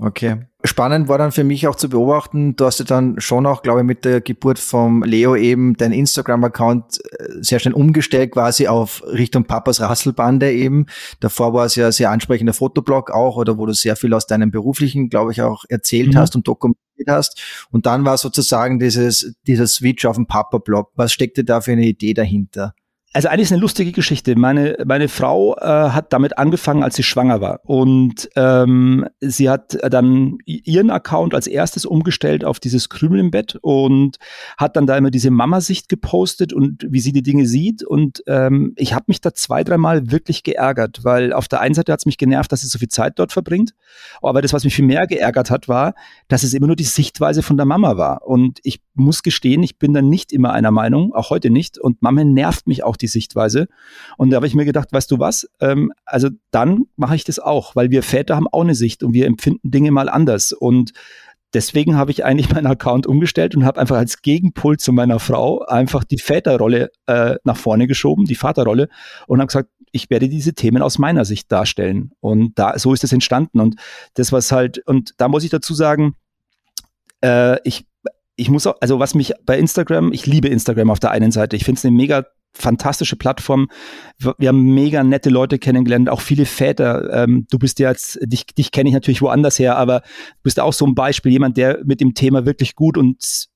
Okay. Spannend war dann für mich auch zu beobachten, du hast ja dann schon auch, glaube ich, mit der Geburt vom Leo eben dein Instagram-Account äh, sehr schnell umgestellt, quasi auf Richtung Papas Rasselbande eben. Davor war es ja sehr ansprechender Fotoblog auch, oder wo du sehr viel aus deinem beruflichen, glaube ich, auch erzählt mhm. hast und dokumentiert hast. Und dann war sozusagen dieses, dieser Switch auf den Papa-Blog. Was steckte da für eine Idee dahinter? Also eigentlich ist eine lustige Geschichte. Meine, meine Frau äh, hat damit angefangen, als sie schwanger war. Und ähm, sie hat dann ihren Account als erstes umgestellt auf dieses Krümel im Bett und hat dann da immer diese Mama-Sicht gepostet und wie sie die Dinge sieht. Und ähm, ich habe mich da zwei, dreimal wirklich geärgert, weil auf der einen Seite hat es mich genervt, dass sie so viel Zeit dort verbringt. Aber das, was mich viel mehr geärgert hat, war, dass es immer nur die Sichtweise von der Mama war. Und ich muss gestehen, ich bin dann nicht immer einer Meinung, auch heute nicht. Und Mama nervt mich auch die Sichtweise. Und da habe ich mir gedacht, weißt du was? Ähm, also dann mache ich das auch, weil wir Väter haben auch eine Sicht und wir empfinden Dinge mal anders. Und deswegen habe ich eigentlich meinen Account umgestellt und habe einfach als Gegenpol zu meiner Frau einfach die Väterrolle äh, nach vorne geschoben, die Vaterrolle und habe gesagt, ich werde diese Themen aus meiner Sicht darstellen. Und da so ist es entstanden. Und das was halt, und da muss ich dazu sagen, äh, ich ich muss auch, also was mich bei Instagram, ich liebe Instagram auf der einen Seite. Ich finde es eine mega fantastische Plattform. Wir haben mega nette Leute kennengelernt, auch viele Väter. Ähm, du bist ja jetzt, dich, dich kenne ich natürlich woanders her, aber du bist auch so ein Beispiel, jemand, der mit dem Thema wirklich gut und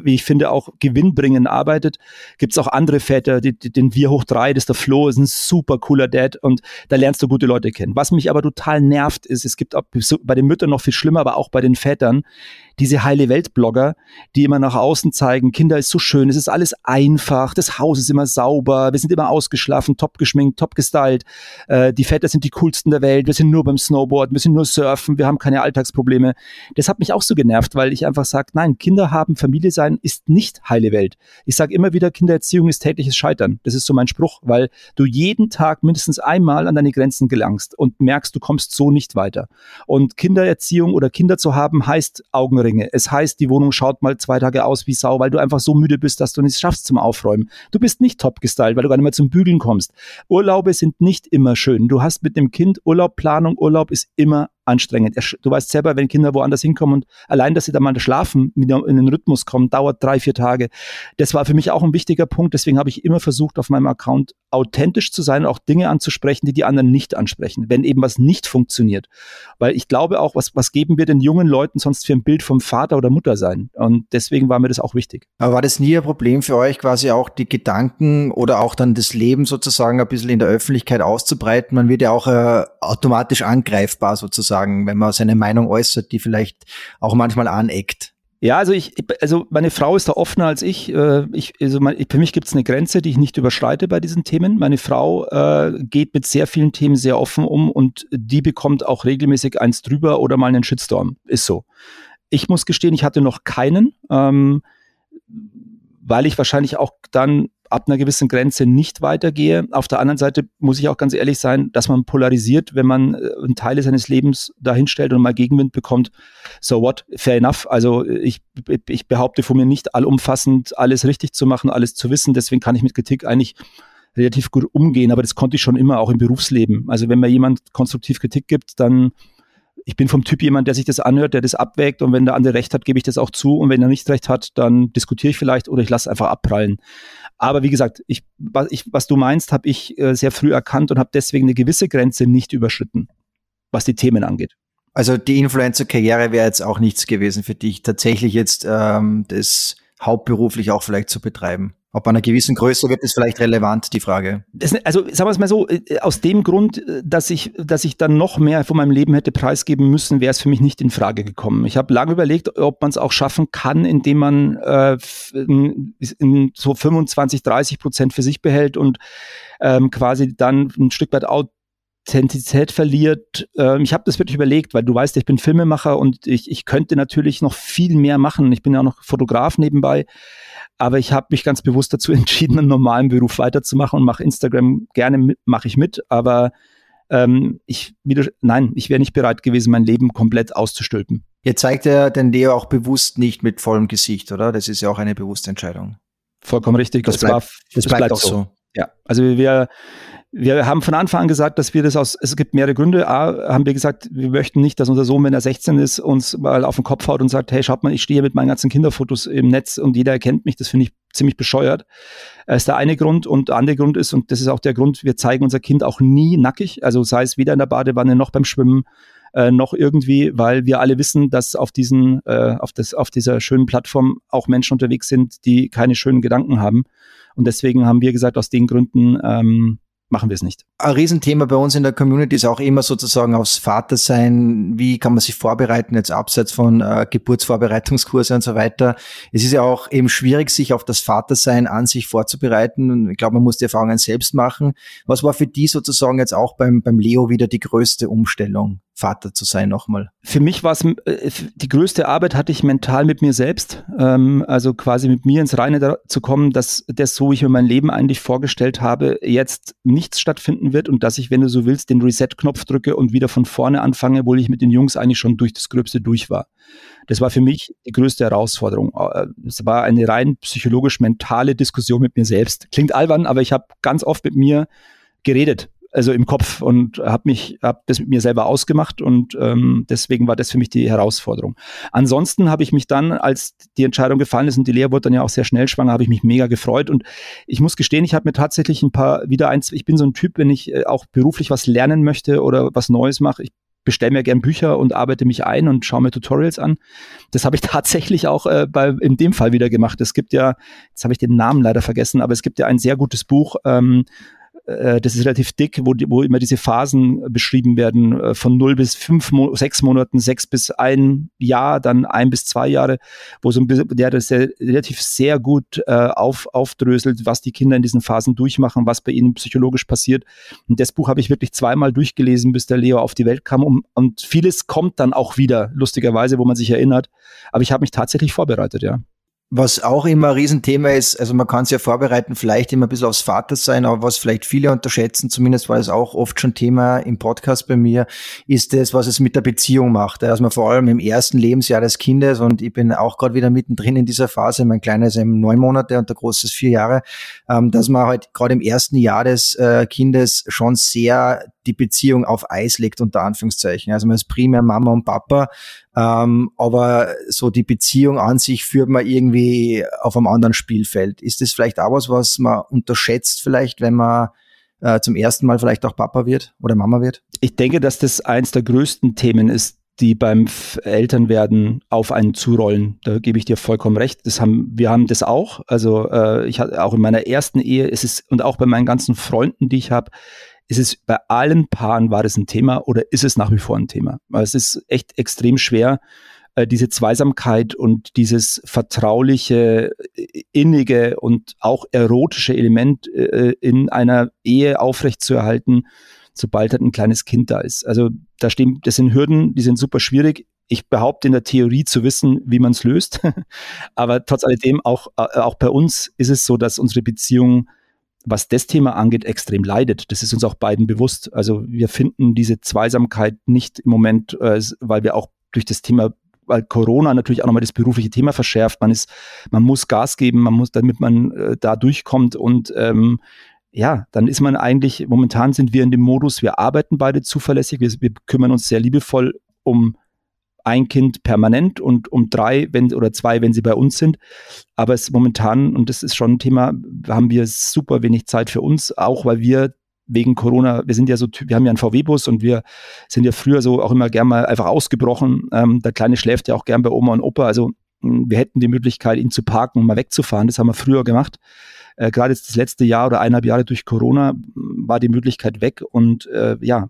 wie ich finde, auch gewinnbringend arbeitet. Gibt es auch andere Väter, die, die, den Wir hoch drei, das ist der Flo, ist ein super cooler Dad und da lernst du gute Leute kennen. Was mich aber total nervt, ist, es gibt auch bei den Müttern noch viel schlimmer, aber auch bei den Vätern, diese heile Welt-Blogger, die immer nach außen zeigen, Kinder ist so schön, es ist alles einfach, das Haus ist immer sauber, wir sind immer ausgeschlafen, top geschminkt, top gestylt, äh, die Väter sind die coolsten der Welt, wir sind nur beim Snowboard, wir sind nur surfen, wir haben keine Alltagsprobleme. Das hat mich auch so genervt, weil ich einfach sage, nein, Kinder haben Familie sein ist nicht heile Welt. Ich sage immer wieder, Kindererziehung ist tägliches Scheitern. Das ist so mein Spruch, weil du jeden Tag mindestens einmal an deine Grenzen gelangst und merkst, du kommst so nicht weiter. Und Kindererziehung oder Kinder zu haben heißt Augenringe. Es heißt, die Wohnung schaut mal zwei Tage aus wie Sau, weil du einfach so müde bist, dass du nicht schaffst zum Aufräumen. Du bist nicht top gestylt, weil du gar nicht mehr zum Bügeln kommst. Urlaube sind nicht immer schön. Du hast mit dem Kind Urlaubplanung. Urlaub ist immer anstrengend. Du weißt selber, wenn Kinder woanders hinkommen und allein, dass sie da mal schlafen, in den Rhythmus kommen, dauert drei, vier Tage. Das war für mich auch ein wichtiger Punkt. Deswegen habe ich immer versucht, auf meinem Account authentisch zu sein auch Dinge anzusprechen, die die anderen nicht ansprechen, wenn eben was nicht funktioniert. Weil ich glaube auch, was, was geben wir den jungen Leuten sonst für ein Bild vom Vater oder Mutter sein? Und deswegen war mir das auch wichtig. Aber war das nie ein Problem für euch, quasi auch die Gedanken oder auch dann das Leben sozusagen ein bisschen in der Öffentlichkeit auszubreiten? Man wird ja auch äh, automatisch angreifbar sozusagen sagen, wenn man seine Meinung äußert, die vielleicht auch manchmal aneckt. Ja, also ich, also meine Frau ist da offener als ich. Äh, ich also mein, für mich gibt es eine Grenze, die ich nicht überschreite bei diesen Themen. Meine Frau äh, geht mit sehr vielen Themen sehr offen um und die bekommt auch regelmäßig eins drüber oder mal einen Shitstorm. Ist so. Ich muss gestehen, ich hatte noch keinen, ähm, weil ich wahrscheinlich auch dann ab einer gewissen Grenze nicht weitergehe. Auf der anderen Seite muss ich auch ganz ehrlich sein, dass man polarisiert, wenn man äh, einen Teil seines Lebens dahinstellt und mal Gegenwind bekommt. So what? Fair enough. Also ich, ich behaupte von mir nicht allumfassend alles richtig zu machen, alles zu wissen. Deswegen kann ich mit Kritik eigentlich relativ gut umgehen. Aber das konnte ich schon immer auch im Berufsleben. Also wenn mir jemand konstruktiv Kritik gibt, dann ich bin vom Typ jemand, der sich das anhört, der das abwägt und wenn der andere recht hat, gebe ich das auch zu und wenn er nicht recht hat, dann diskutiere ich vielleicht oder ich lasse einfach abprallen. Aber wie gesagt, ich, was, ich, was du meinst, habe ich äh, sehr früh erkannt und habe deswegen eine gewisse Grenze nicht überschritten, was die Themen angeht. Also die Influencer-Karriere wäre jetzt auch nichts gewesen für dich, tatsächlich jetzt ähm, das hauptberuflich auch vielleicht zu betreiben. Ab einer gewissen Größe wird es vielleicht relevant, die Frage. Das, also sagen wir es mal so, äh, aus dem Grund, äh, dass ich, dass ich dann noch mehr von meinem Leben hätte preisgeben müssen, wäre es für mich nicht in Frage gekommen. Ich habe lange überlegt, ob man es auch schaffen kann, indem man äh, in, in so 25, 30 Prozent für sich behält und ähm, quasi dann ein Stück weit Authentizität verliert. Ähm, ich habe das wirklich überlegt, weil du weißt, ich bin Filmemacher und ich, ich könnte natürlich noch viel mehr machen. Ich bin ja auch noch Fotograf nebenbei. Aber ich habe mich ganz bewusst dazu entschieden, einen normalen Beruf weiterzumachen und mache Instagram gerne mache ich mit, aber ähm, ich wieder, nein, ich wäre nicht bereit gewesen, mein Leben komplett auszustülpen. Jetzt zeigt er den Leo auch bewusst nicht mit vollem Gesicht, oder? Das ist ja auch eine bewusste Entscheidung. Vollkommen richtig. Das, das bleibt, war, das, das bleibt, bleibt auch so. so. Ja, also wir, wir haben von Anfang an gesagt, dass wir das aus, es gibt mehrere Gründe. A, haben wir gesagt, wir möchten nicht, dass unser Sohn, wenn er 16 ist, uns mal auf den Kopf haut und sagt, hey, schaut mal, ich stehe mit meinen ganzen Kinderfotos im Netz und jeder erkennt mich. Das finde ich ziemlich bescheuert. Das ist der eine Grund. Und der andere Grund ist, und das ist auch der Grund, wir zeigen unser Kind auch nie nackig. Also sei es weder in der Badewanne noch beim Schwimmen. Äh, noch irgendwie, weil wir alle wissen, dass auf diesen, äh, auf das, auf dieser schönen Plattform auch Menschen unterwegs sind, die keine schönen Gedanken haben. Und deswegen haben wir gesagt, aus den Gründen ähm, machen wir es nicht. Ein Riesenthema bei uns in der Community ist auch immer sozusagen aufs Vatersein. Wie kann man sich vorbereiten, jetzt abseits von äh, Geburtsvorbereitungskurse und so weiter. Es ist ja auch eben schwierig, sich auf das Vatersein an sich vorzubereiten. Und ich glaube, man muss die Erfahrungen selbst machen. Was war für die sozusagen jetzt auch beim, beim Leo wieder die größte Umstellung? Vater zu sein nochmal? Für mich war es, äh, die größte Arbeit hatte ich mental mit mir selbst, ähm, also quasi mit mir ins Reine zu kommen, dass das, so ich mir mein Leben eigentlich vorgestellt habe, jetzt nichts stattfinden wird und dass ich, wenn du so willst, den Reset-Knopf drücke und wieder von vorne anfange, obwohl ich mit den Jungs eigentlich schon durch das Gröbste durch war. Das war für mich die größte Herausforderung. Äh, es war eine rein psychologisch-mentale Diskussion mit mir selbst. Klingt albern, aber ich habe ganz oft mit mir geredet also im Kopf und habe mich habe das mit mir selber ausgemacht und ähm, deswegen war das für mich die Herausforderung. Ansonsten habe ich mich dann, als die Entscheidung gefallen ist und die Lea wurde dann ja auch sehr schnell schwanger, habe ich mich mega gefreut und ich muss gestehen, ich habe mir tatsächlich ein paar wieder eins. Ich bin so ein Typ, wenn ich äh, auch beruflich was lernen möchte oder was Neues mache, ich bestelle mir gern Bücher und arbeite mich ein und schaue mir Tutorials an. Das habe ich tatsächlich auch äh, bei, in dem Fall wieder gemacht. Es gibt ja, jetzt habe ich den Namen leider vergessen, aber es gibt ja ein sehr gutes Buch, ähm, äh, das ist relativ dick, wo, wo immer diese Phasen beschrieben werden, äh, von null bis fünf, Mo sechs Monaten, sechs bis ein Jahr, dann ein bis zwei Jahre, wo so ein bisschen, der das sehr, relativ sehr gut äh, auf, aufdröselt, was die Kinder in diesen Phasen durchmachen, was bei ihnen psychologisch passiert. Und das Buch habe ich wirklich zweimal durchgelesen, bis der Leo auf die Welt kam. Um, und vieles kommt dann auch wieder, lustigerweise, wo man sich erinnert. Aber ich habe mich tatsächlich vorbereitet, ja. Was auch immer ein Riesenthema ist, also man kann es ja vorbereiten, vielleicht immer ein bisschen aufs Vatersein, aber was vielleicht viele unterschätzen, zumindest war es auch oft schon Thema im Podcast bei mir, ist das, was es mit der Beziehung macht. Also man vor allem im ersten Lebensjahr des Kindes und ich bin auch gerade wieder mittendrin in dieser Phase, mein Kleiner ist eben neun Monate und der Große ist vier Jahre, ähm, dass man halt gerade im ersten Jahr des äh, Kindes schon sehr die Beziehung auf Eis legt, unter Anführungszeichen. Also man ist primär Mama und Papa, ähm, aber so die Beziehung an sich führt man irgendwie auf einem anderen Spielfeld. Ist das vielleicht auch was, was man unterschätzt vielleicht, wenn man äh, zum ersten Mal vielleicht auch Papa wird oder Mama wird? Ich denke, dass das eins der größten Themen ist, die beim Elternwerden auf einen zurollen. Da gebe ich dir vollkommen recht. Das haben, wir haben das auch. Also äh, ich hatte auch in meiner ersten Ehe, ist es und auch bei meinen ganzen Freunden, die ich habe, ist es bei allen Paaren war das ein Thema oder ist es nach wie vor ein Thema? Weil es ist echt extrem schwer, äh, diese Zweisamkeit und dieses vertrauliche, äh, innige und auch erotische Element äh, in einer Ehe aufrechtzuerhalten, sobald halt ein kleines Kind da ist. Also da stehen, das sind Hürden, die sind super schwierig. Ich behaupte in der Theorie zu wissen, wie man es löst. Aber trotz alledem, auch, auch bei uns ist es so, dass unsere Beziehung was das Thema angeht, extrem leidet. Das ist uns auch beiden bewusst. Also wir finden diese Zweisamkeit nicht im Moment, äh, weil wir auch durch das Thema weil Corona natürlich auch nochmal das berufliche Thema verschärft. Man ist, man muss Gas geben, man muss, damit man äh, da durchkommt und ähm, ja, dann ist man eigentlich, momentan sind wir in dem Modus, wir arbeiten beide zuverlässig, wir, wir kümmern uns sehr liebevoll um ein Kind permanent und um drei wenn, oder zwei, wenn sie bei uns sind. Aber es momentan, und das ist schon ein Thema, haben wir super wenig Zeit für uns, auch weil wir wegen Corona, wir sind ja so, wir haben ja einen VW-Bus und wir sind ja früher so auch immer gern mal einfach ausgebrochen. Ähm, der Kleine schläft ja auch gern bei Oma und Opa. Also hm, wir hätten die Möglichkeit, ihn zu parken und mal wegzufahren. Das haben wir früher gemacht. Äh, Gerade jetzt das letzte Jahr oder eineinhalb Jahre durch Corona hm, war die Möglichkeit weg. Und äh, ja,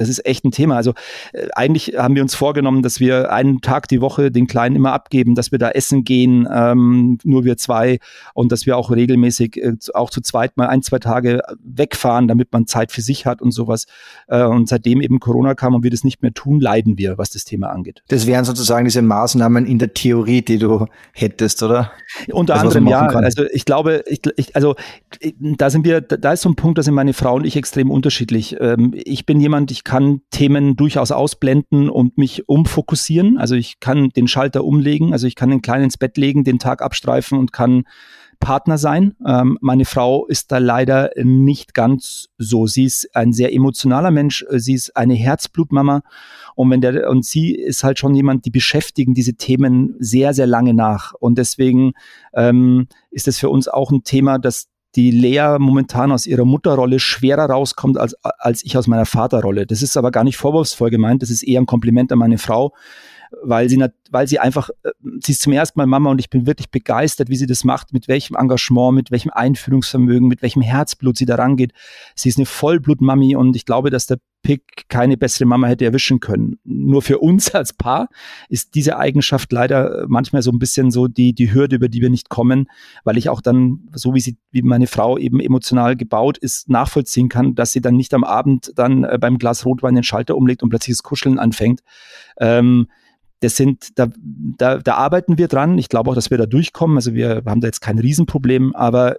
das ist echt ein Thema. Also äh, eigentlich haben wir uns vorgenommen, dass wir einen Tag die Woche den Kleinen immer abgeben, dass wir da essen gehen, ähm, nur wir zwei und dass wir auch regelmäßig äh, auch zu zweit mal ein, zwei Tage wegfahren, damit man Zeit für sich hat und sowas. Äh, und seitdem eben Corona kam und wir das nicht mehr tun, leiden wir, was das Thema angeht. Das wären sozusagen diese Maßnahmen in der Theorie, die du hättest, oder? Unter das, anderem ja. Kann. Also ich glaube, ich, ich, also da sind wir, da ist so ein Punkt, da sind meine Frau und ich extrem unterschiedlich. Ähm, ich bin jemand, ich kann Themen durchaus ausblenden und mich umfokussieren. Also ich kann den Schalter umlegen, also ich kann den Kleinen ins Bett legen, den Tag abstreifen und kann Partner sein. Ähm, meine Frau ist da leider nicht ganz so. Sie ist ein sehr emotionaler Mensch. Sie ist eine Herzblutmama. Und wenn der, und sie ist halt schon jemand, die beschäftigen diese Themen sehr, sehr lange nach. Und deswegen ähm, ist es für uns auch ein Thema, dass die Lea momentan aus ihrer Mutterrolle schwerer rauskommt als, als ich aus meiner Vaterrolle. Das ist aber gar nicht vorwurfsvoll gemeint, das ist eher ein Kompliment an meine Frau, weil sie, weil sie einfach, äh, sie ist zum ersten Mal Mama und ich bin wirklich begeistert, wie sie das macht, mit welchem Engagement, mit welchem Einführungsvermögen, mit welchem Herzblut sie da rangeht. Sie ist eine Vollblutmami und ich glaube, dass der Pick keine bessere Mama hätte erwischen können. Nur für uns als Paar ist diese Eigenschaft leider manchmal so ein bisschen so die, die Hürde, über die wir nicht kommen, weil ich auch dann, so wie sie, wie meine Frau eben emotional gebaut ist, nachvollziehen kann, dass sie dann nicht am Abend dann äh, beim Glas Rotwein den Schalter umlegt und plötzlich das Kuscheln anfängt. Ähm, das sind, da, da, da arbeiten wir dran. Ich glaube auch, dass wir da durchkommen. Also wir haben da jetzt kein Riesenproblem, aber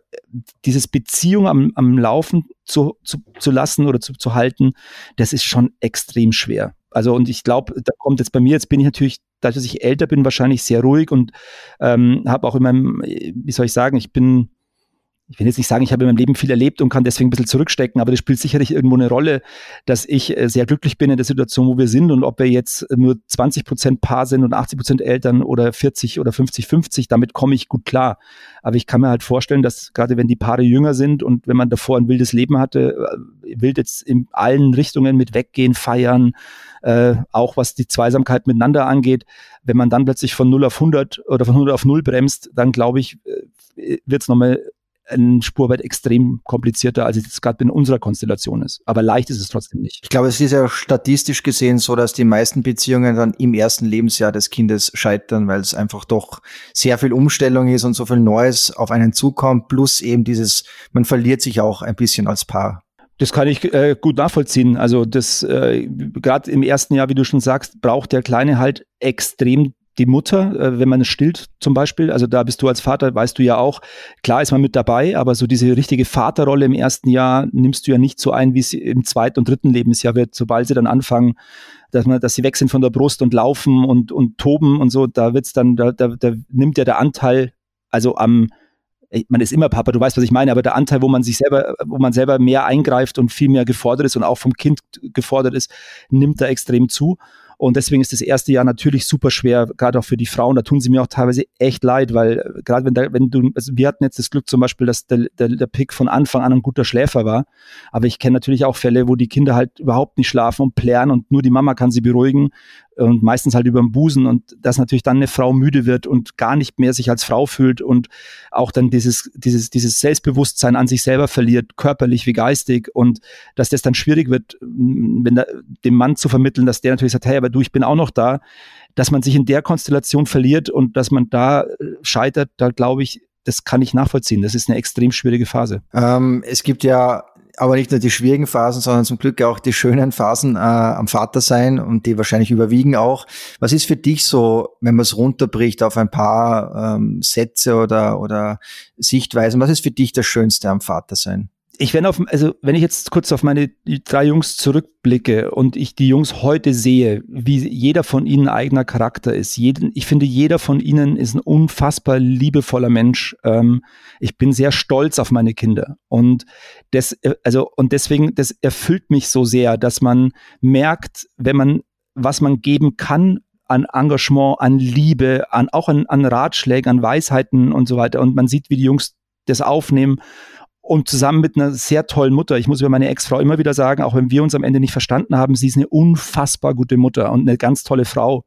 dieses Beziehung am, am Laufen zu, zu, zu lassen oder zu, zu halten, das ist schon extrem schwer. Also und ich glaube, da kommt jetzt bei mir, jetzt bin ich natürlich, dadurch, dass ich älter bin, wahrscheinlich sehr ruhig und ähm, habe auch in meinem, wie soll ich sagen, ich bin ich will jetzt nicht sagen, ich habe in meinem Leben viel erlebt und kann deswegen ein bisschen zurückstecken, aber das spielt sicherlich irgendwo eine Rolle, dass ich äh, sehr glücklich bin in der Situation, wo wir sind und ob wir jetzt nur 20 Prozent Paar sind und 80 Prozent Eltern oder 40 oder 50, 50, damit komme ich gut klar. Aber ich kann mir halt vorstellen, dass gerade wenn die Paare jünger sind und wenn man davor ein wildes Leben hatte, äh, wild jetzt in allen Richtungen mit weggehen, feiern, äh, auch was die Zweisamkeit miteinander angeht, wenn man dann plötzlich von 0 auf 100 oder von 100 auf 0 bremst, dann glaube ich, äh, wird es nochmal ein Spurwert extrem komplizierter, als es jetzt gerade in unserer Konstellation ist. Aber leicht ist es trotzdem nicht. Ich glaube, es ist ja statistisch gesehen so, dass die meisten Beziehungen dann im ersten Lebensjahr des Kindes scheitern, weil es einfach doch sehr viel Umstellung ist und so viel Neues auf einen zukommt, plus eben dieses, man verliert sich auch ein bisschen als Paar. Das kann ich äh, gut nachvollziehen. Also das äh, gerade im ersten Jahr, wie du schon sagst, braucht der Kleine halt extrem die Mutter, äh, wenn man stillt zum Beispiel, also da bist du als Vater, weißt du ja auch, klar ist man mit dabei, aber so diese richtige Vaterrolle im ersten Jahr nimmst du ja nicht so ein, wie es im zweiten und dritten Lebensjahr wird, sobald sie dann anfangen, dass man, dass sie weg sind von der Brust und laufen und, und toben und so, da wird's dann, da, da, da nimmt ja der Anteil, also am, man ist immer Papa, du weißt, was ich meine, aber der Anteil, wo man sich selber, wo man selber mehr eingreift und viel mehr gefordert ist und auch vom Kind gefordert ist, nimmt da extrem zu. Und deswegen ist das erste Jahr natürlich super schwer, gerade auch für die Frauen. Da tun sie mir auch teilweise echt leid, weil äh, gerade wenn, wenn du, also wir hatten jetzt das Glück zum Beispiel, dass der, der, der Pick von Anfang an ein guter Schläfer war. Aber ich kenne natürlich auch Fälle, wo die Kinder halt überhaupt nicht schlafen und plären und nur die Mama kann sie beruhigen und meistens halt über den Busen und dass natürlich dann eine Frau müde wird und gar nicht mehr sich als Frau fühlt und auch dann dieses, dieses, dieses Selbstbewusstsein an sich selber verliert, körperlich wie geistig und dass das dann schwierig wird, wenn da, dem Mann zu vermitteln, dass der natürlich sagt, hey, aber du, ich bin auch noch da, dass man sich in der Konstellation verliert und dass man da äh, scheitert, da glaube ich, das kann ich nachvollziehen. Das ist eine extrem schwierige Phase. Ähm, es gibt ja aber nicht nur die schwierigen Phasen, sondern zum Glück auch die schönen Phasen äh, am Vater sein und die wahrscheinlich überwiegen auch. Was ist für dich so, wenn man es runterbricht auf ein paar ähm, Sätze oder, oder Sichtweisen, was ist für dich das Schönste am Vater sein? Ich wenn auf, also wenn ich jetzt kurz auf meine drei Jungs zurückblicke und ich die Jungs heute sehe, wie jeder von ihnen eigener Charakter ist, jeden, ich finde, jeder von ihnen ist ein unfassbar liebevoller Mensch. Ähm, ich bin sehr stolz auf meine Kinder und das, also und deswegen, das erfüllt mich so sehr, dass man merkt, wenn man was man geben kann an Engagement, an Liebe, an auch an, an Ratschlägen, an Weisheiten und so weiter. Und man sieht, wie die Jungs das aufnehmen und zusammen mit einer sehr tollen Mutter. Ich muss über meine Ex-Frau immer wieder sagen, auch wenn wir uns am Ende nicht verstanden haben, sie ist eine unfassbar gute Mutter und eine ganz tolle Frau.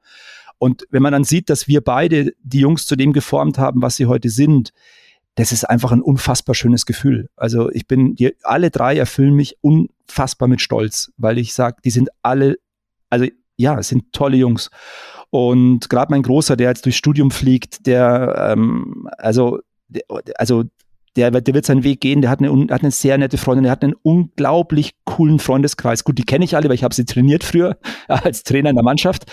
Und wenn man dann sieht, dass wir beide die Jungs zu dem geformt haben, was sie heute sind, das ist einfach ein unfassbar schönes Gefühl. Also ich bin, die, alle drei erfüllen mich unfassbar mit Stolz, weil ich sage, die sind alle, also ja, es sind tolle Jungs. Und gerade mein Großer, der jetzt durchs Studium fliegt, der, ähm, also, also der, der wird seinen Weg gehen, der hat eine, hat eine sehr nette Freundin, der hat einen unglaublich coolen Freundeskreis. Gut, die kenne ich alle, weil ich habe sie trainiert früher als Trainer in der Mannschaft.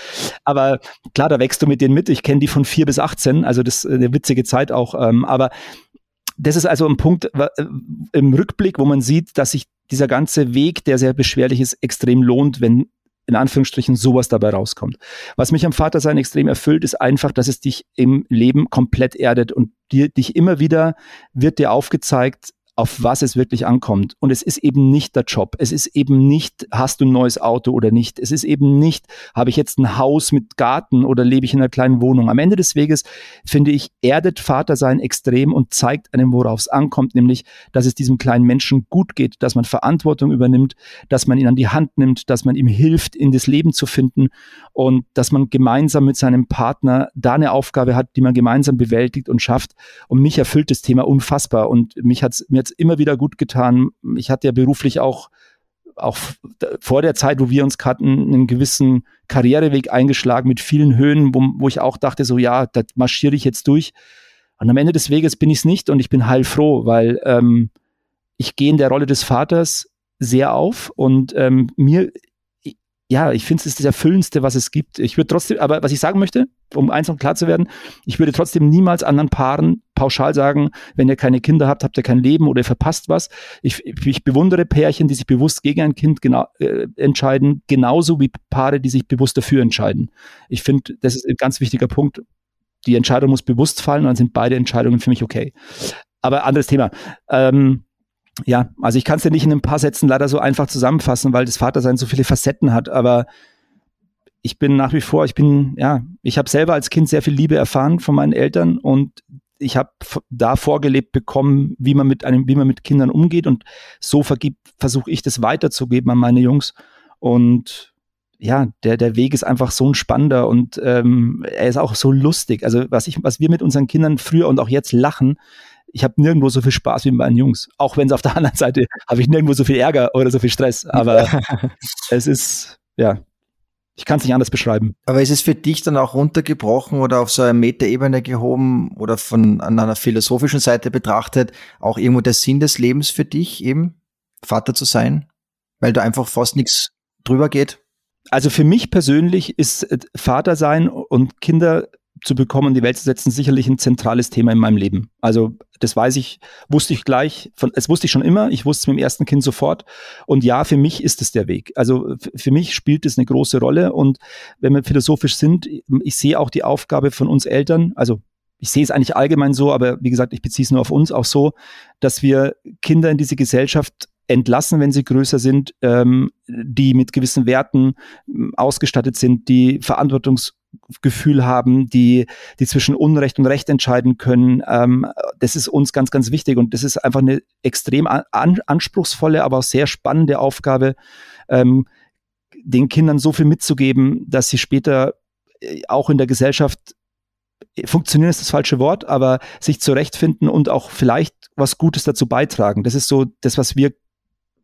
Aber klar, da wächst du mit denen mit. Ich kenne die von vier bis 18, also das ist eine witzige Zeit auch. Ähm, aber das ist also ein Punkt äh, im Rückblick, wo man sieht, dass sich dieser ganze Weg, der sehr beschwerlich ist, extrem lohnt, wenn in Anführungsstrichen sowas dabei rauskommt. Was mich am Vatersein extrem erfüllt, ist einfach, dass es dich im Leben komplett erdet und dir, dich immer wieder wird dir aufgezeigt, auf was es wirklich ankommt. Und es ist eben nicht der Job. Es ist eben nicht, hast du ein neues Auto oder nicht. Es ist eben nicht, habe ich jetzt ein Haus mit Garten oder lebe ich in einer kleinen Wohnung. Am Ende des Weges, finde ich, erdet Vater sein extrem und zeigt einem, worauf es ankommt, nämlich, dass es diesem kleinen Menschen gut geht, dass man Verantwortung übernimmt, dass man ihn an die Hand nimmt, dass man ihm hilft, in das Leben zu finden und dass man gemeinsam mit seinem Partner da eine Aufgabe hat, die man gemeinsam bewältigt und schafft. Und mich erfüllt das Thema unfassbar und mich hat's, mir immer wieder gut getan. Ich hatte ja beruflich auch auch vor der Zeit, wo wir uns kannten, einen gewissen Karriereweg eingeschlagen mit vielen Höhen, wo, wo ich auch dachte, so ja, da marschiere ich jetzt durch. Und am Ende des Weges bin ich es nicht und ich bin heilfroh, weil ähm, ich gehe in der Rolle des Vaters sehr auf und ähm, mir, ja, ich finde es ist das Erfüllendste, was es gibt. Ich würde trotzdem, aber was ich sagen möchte, um eins noch klar zu werden, ich würde trotzdem niemals anderen Paaren pauschal sagen, wenn ihr keine Kinder habt, habt ihr kein Leben oder ihr verpasst was. Ich, ich bewundere Pärchen, die sich bewusst gegen ein Kind genau, äh, entscheiden, genauso wie Paare, die sich bewusst dafür entscheiden. Ich finde, das ist ein ganz wichtiger Punkt. Die Entscheidung muss bewusst fallen und dann sind beide Entscheidungen für mich okay. Aber anderes Thema. Ähm, ja, also ich kann es dir nicht in ein paar Sätzen leider so einfach zusammenfassen, weil das Vatersein so viele Facetten hat, aber ich bin nach wie vor, ich bin, ja, ich habe selber als Kind sehr viel Liebe erfahren von meinen Eltern und ich habe da vorgelebt bekommen, wie man mit einem, wie man mit Kindern umgeht und so versuche ich das weiterzugeben an meine Jungs und ja, der, der Weg ist einfach so ein spannender und ähm, er ist auch so lustig. Also was ich, was wir mit unseren Kindern früher und auch jetzt lachen, ich habe nirgendwo so viel Spaß wie mit meinen Jungs. Auch wenn es auf der anderen Seite habe ich nirgendwo so viel Ärger oder so viel Stress. Aber es ist, ja, ich kann es nicht anders beschreiben. Aber ist es für dich dann auch runtergebrochen oder auf so eine Metaebene gehoben oder von an einer philosophischen Seite betrachtet auch irgendwo der Sinn des Lebens für dich eben, Vater zu sein? Weil da einfach fast nichts drüber geht? Also für mich persönlich ist Vater sein und Kinder zu bekommen und die Welt zu setzen, sicherlich ein zentrales Thema in meinem Leben. Also das weiß ich, wusste ich gleich, von, es wusste ich schon immer, ich wusste es mit dem ersten Kind sofort. Und ja, für mich ist es der Weg. Also für mich spielt es eine große Rolle. Und wenn wir philosophisch sind, ich sehe auch die Aufgabe von uns Eltern, also ich sehe es eigentlich allgemein so, aber wie gesagt, ich beziehe es nur auf uns auch so, dass wir Kinder in diese Gesellschaft entlassen, wenn sie größer sind, ähm, die mit gewissen Werten ähm, ausgestattet sind, die Verantwortungs Gefühl haben, die, die zwischen Unrecht und Recht entscheiden können. Ähm, das ist uns ganz, ganz wichtig und das ist einfach eine extrem an, anspruchsvolle, aber auch sehr spannende Aufgabe, ähm, den Kindern so viel mitzugeben, dass sie später äh, auch in der Gesellschaft äh, funktionieren ist das falsche Wort, aber sich zurechtfinden und auch vielleicht was Gutes dazu beitragen. Das ist so das, was wir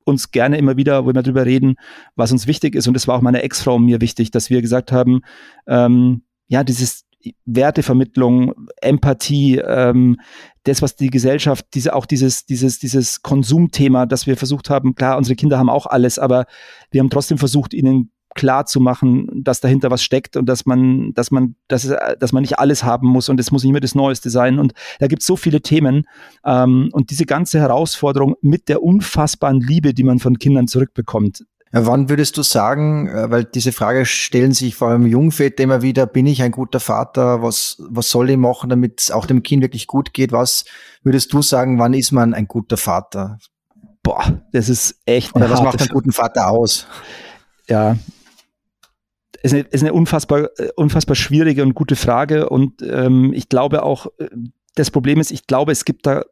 uns gerne immer wieder, wo wir darüber reden, was uns wichtig ist. Und das war auch meiner Ex-Frau mir wichtig, dass wir gesagt haben, ähm, ja, dieses Wertevermittlung, Empathie, ähm, das, was die Gesellschaft, diese, auch dieses, dieses, dieses Konsumthema, dass wir versucht haben, klar, unsere Kinder haben auch alles, aber wir haben trotzdem versucht, ihnen klar zu machen, dass dahinter was steckt und dass man, dass man, dass, dass man nicht alles haben muss und es muss nicht immer das Neueste sein. Und da gibt es so viele Themen. Ähm, und diese ganze Herausforderung mit der unfassbaren Liebe, die man von Kindern zurückbekommt, wann würdest du sagen, äh, weil diese Frage stellen sich vor allem Jungväter immer wieder, bin ich ein guter Vater? Was, was soll ich machen, damit es auch dem Kind wirklich gut geht? Was würdest du sagen, wann ist man ein guter Vater? Boah, das ist echt. Oder was macht einen guten Vater aus? Ja, ist eine, ist eine unfassbar, äh, unfassbar schwierige und gute Frage. Und ähm, ich glaube auch, äh, das Problem ist, ich glaube, es gibt da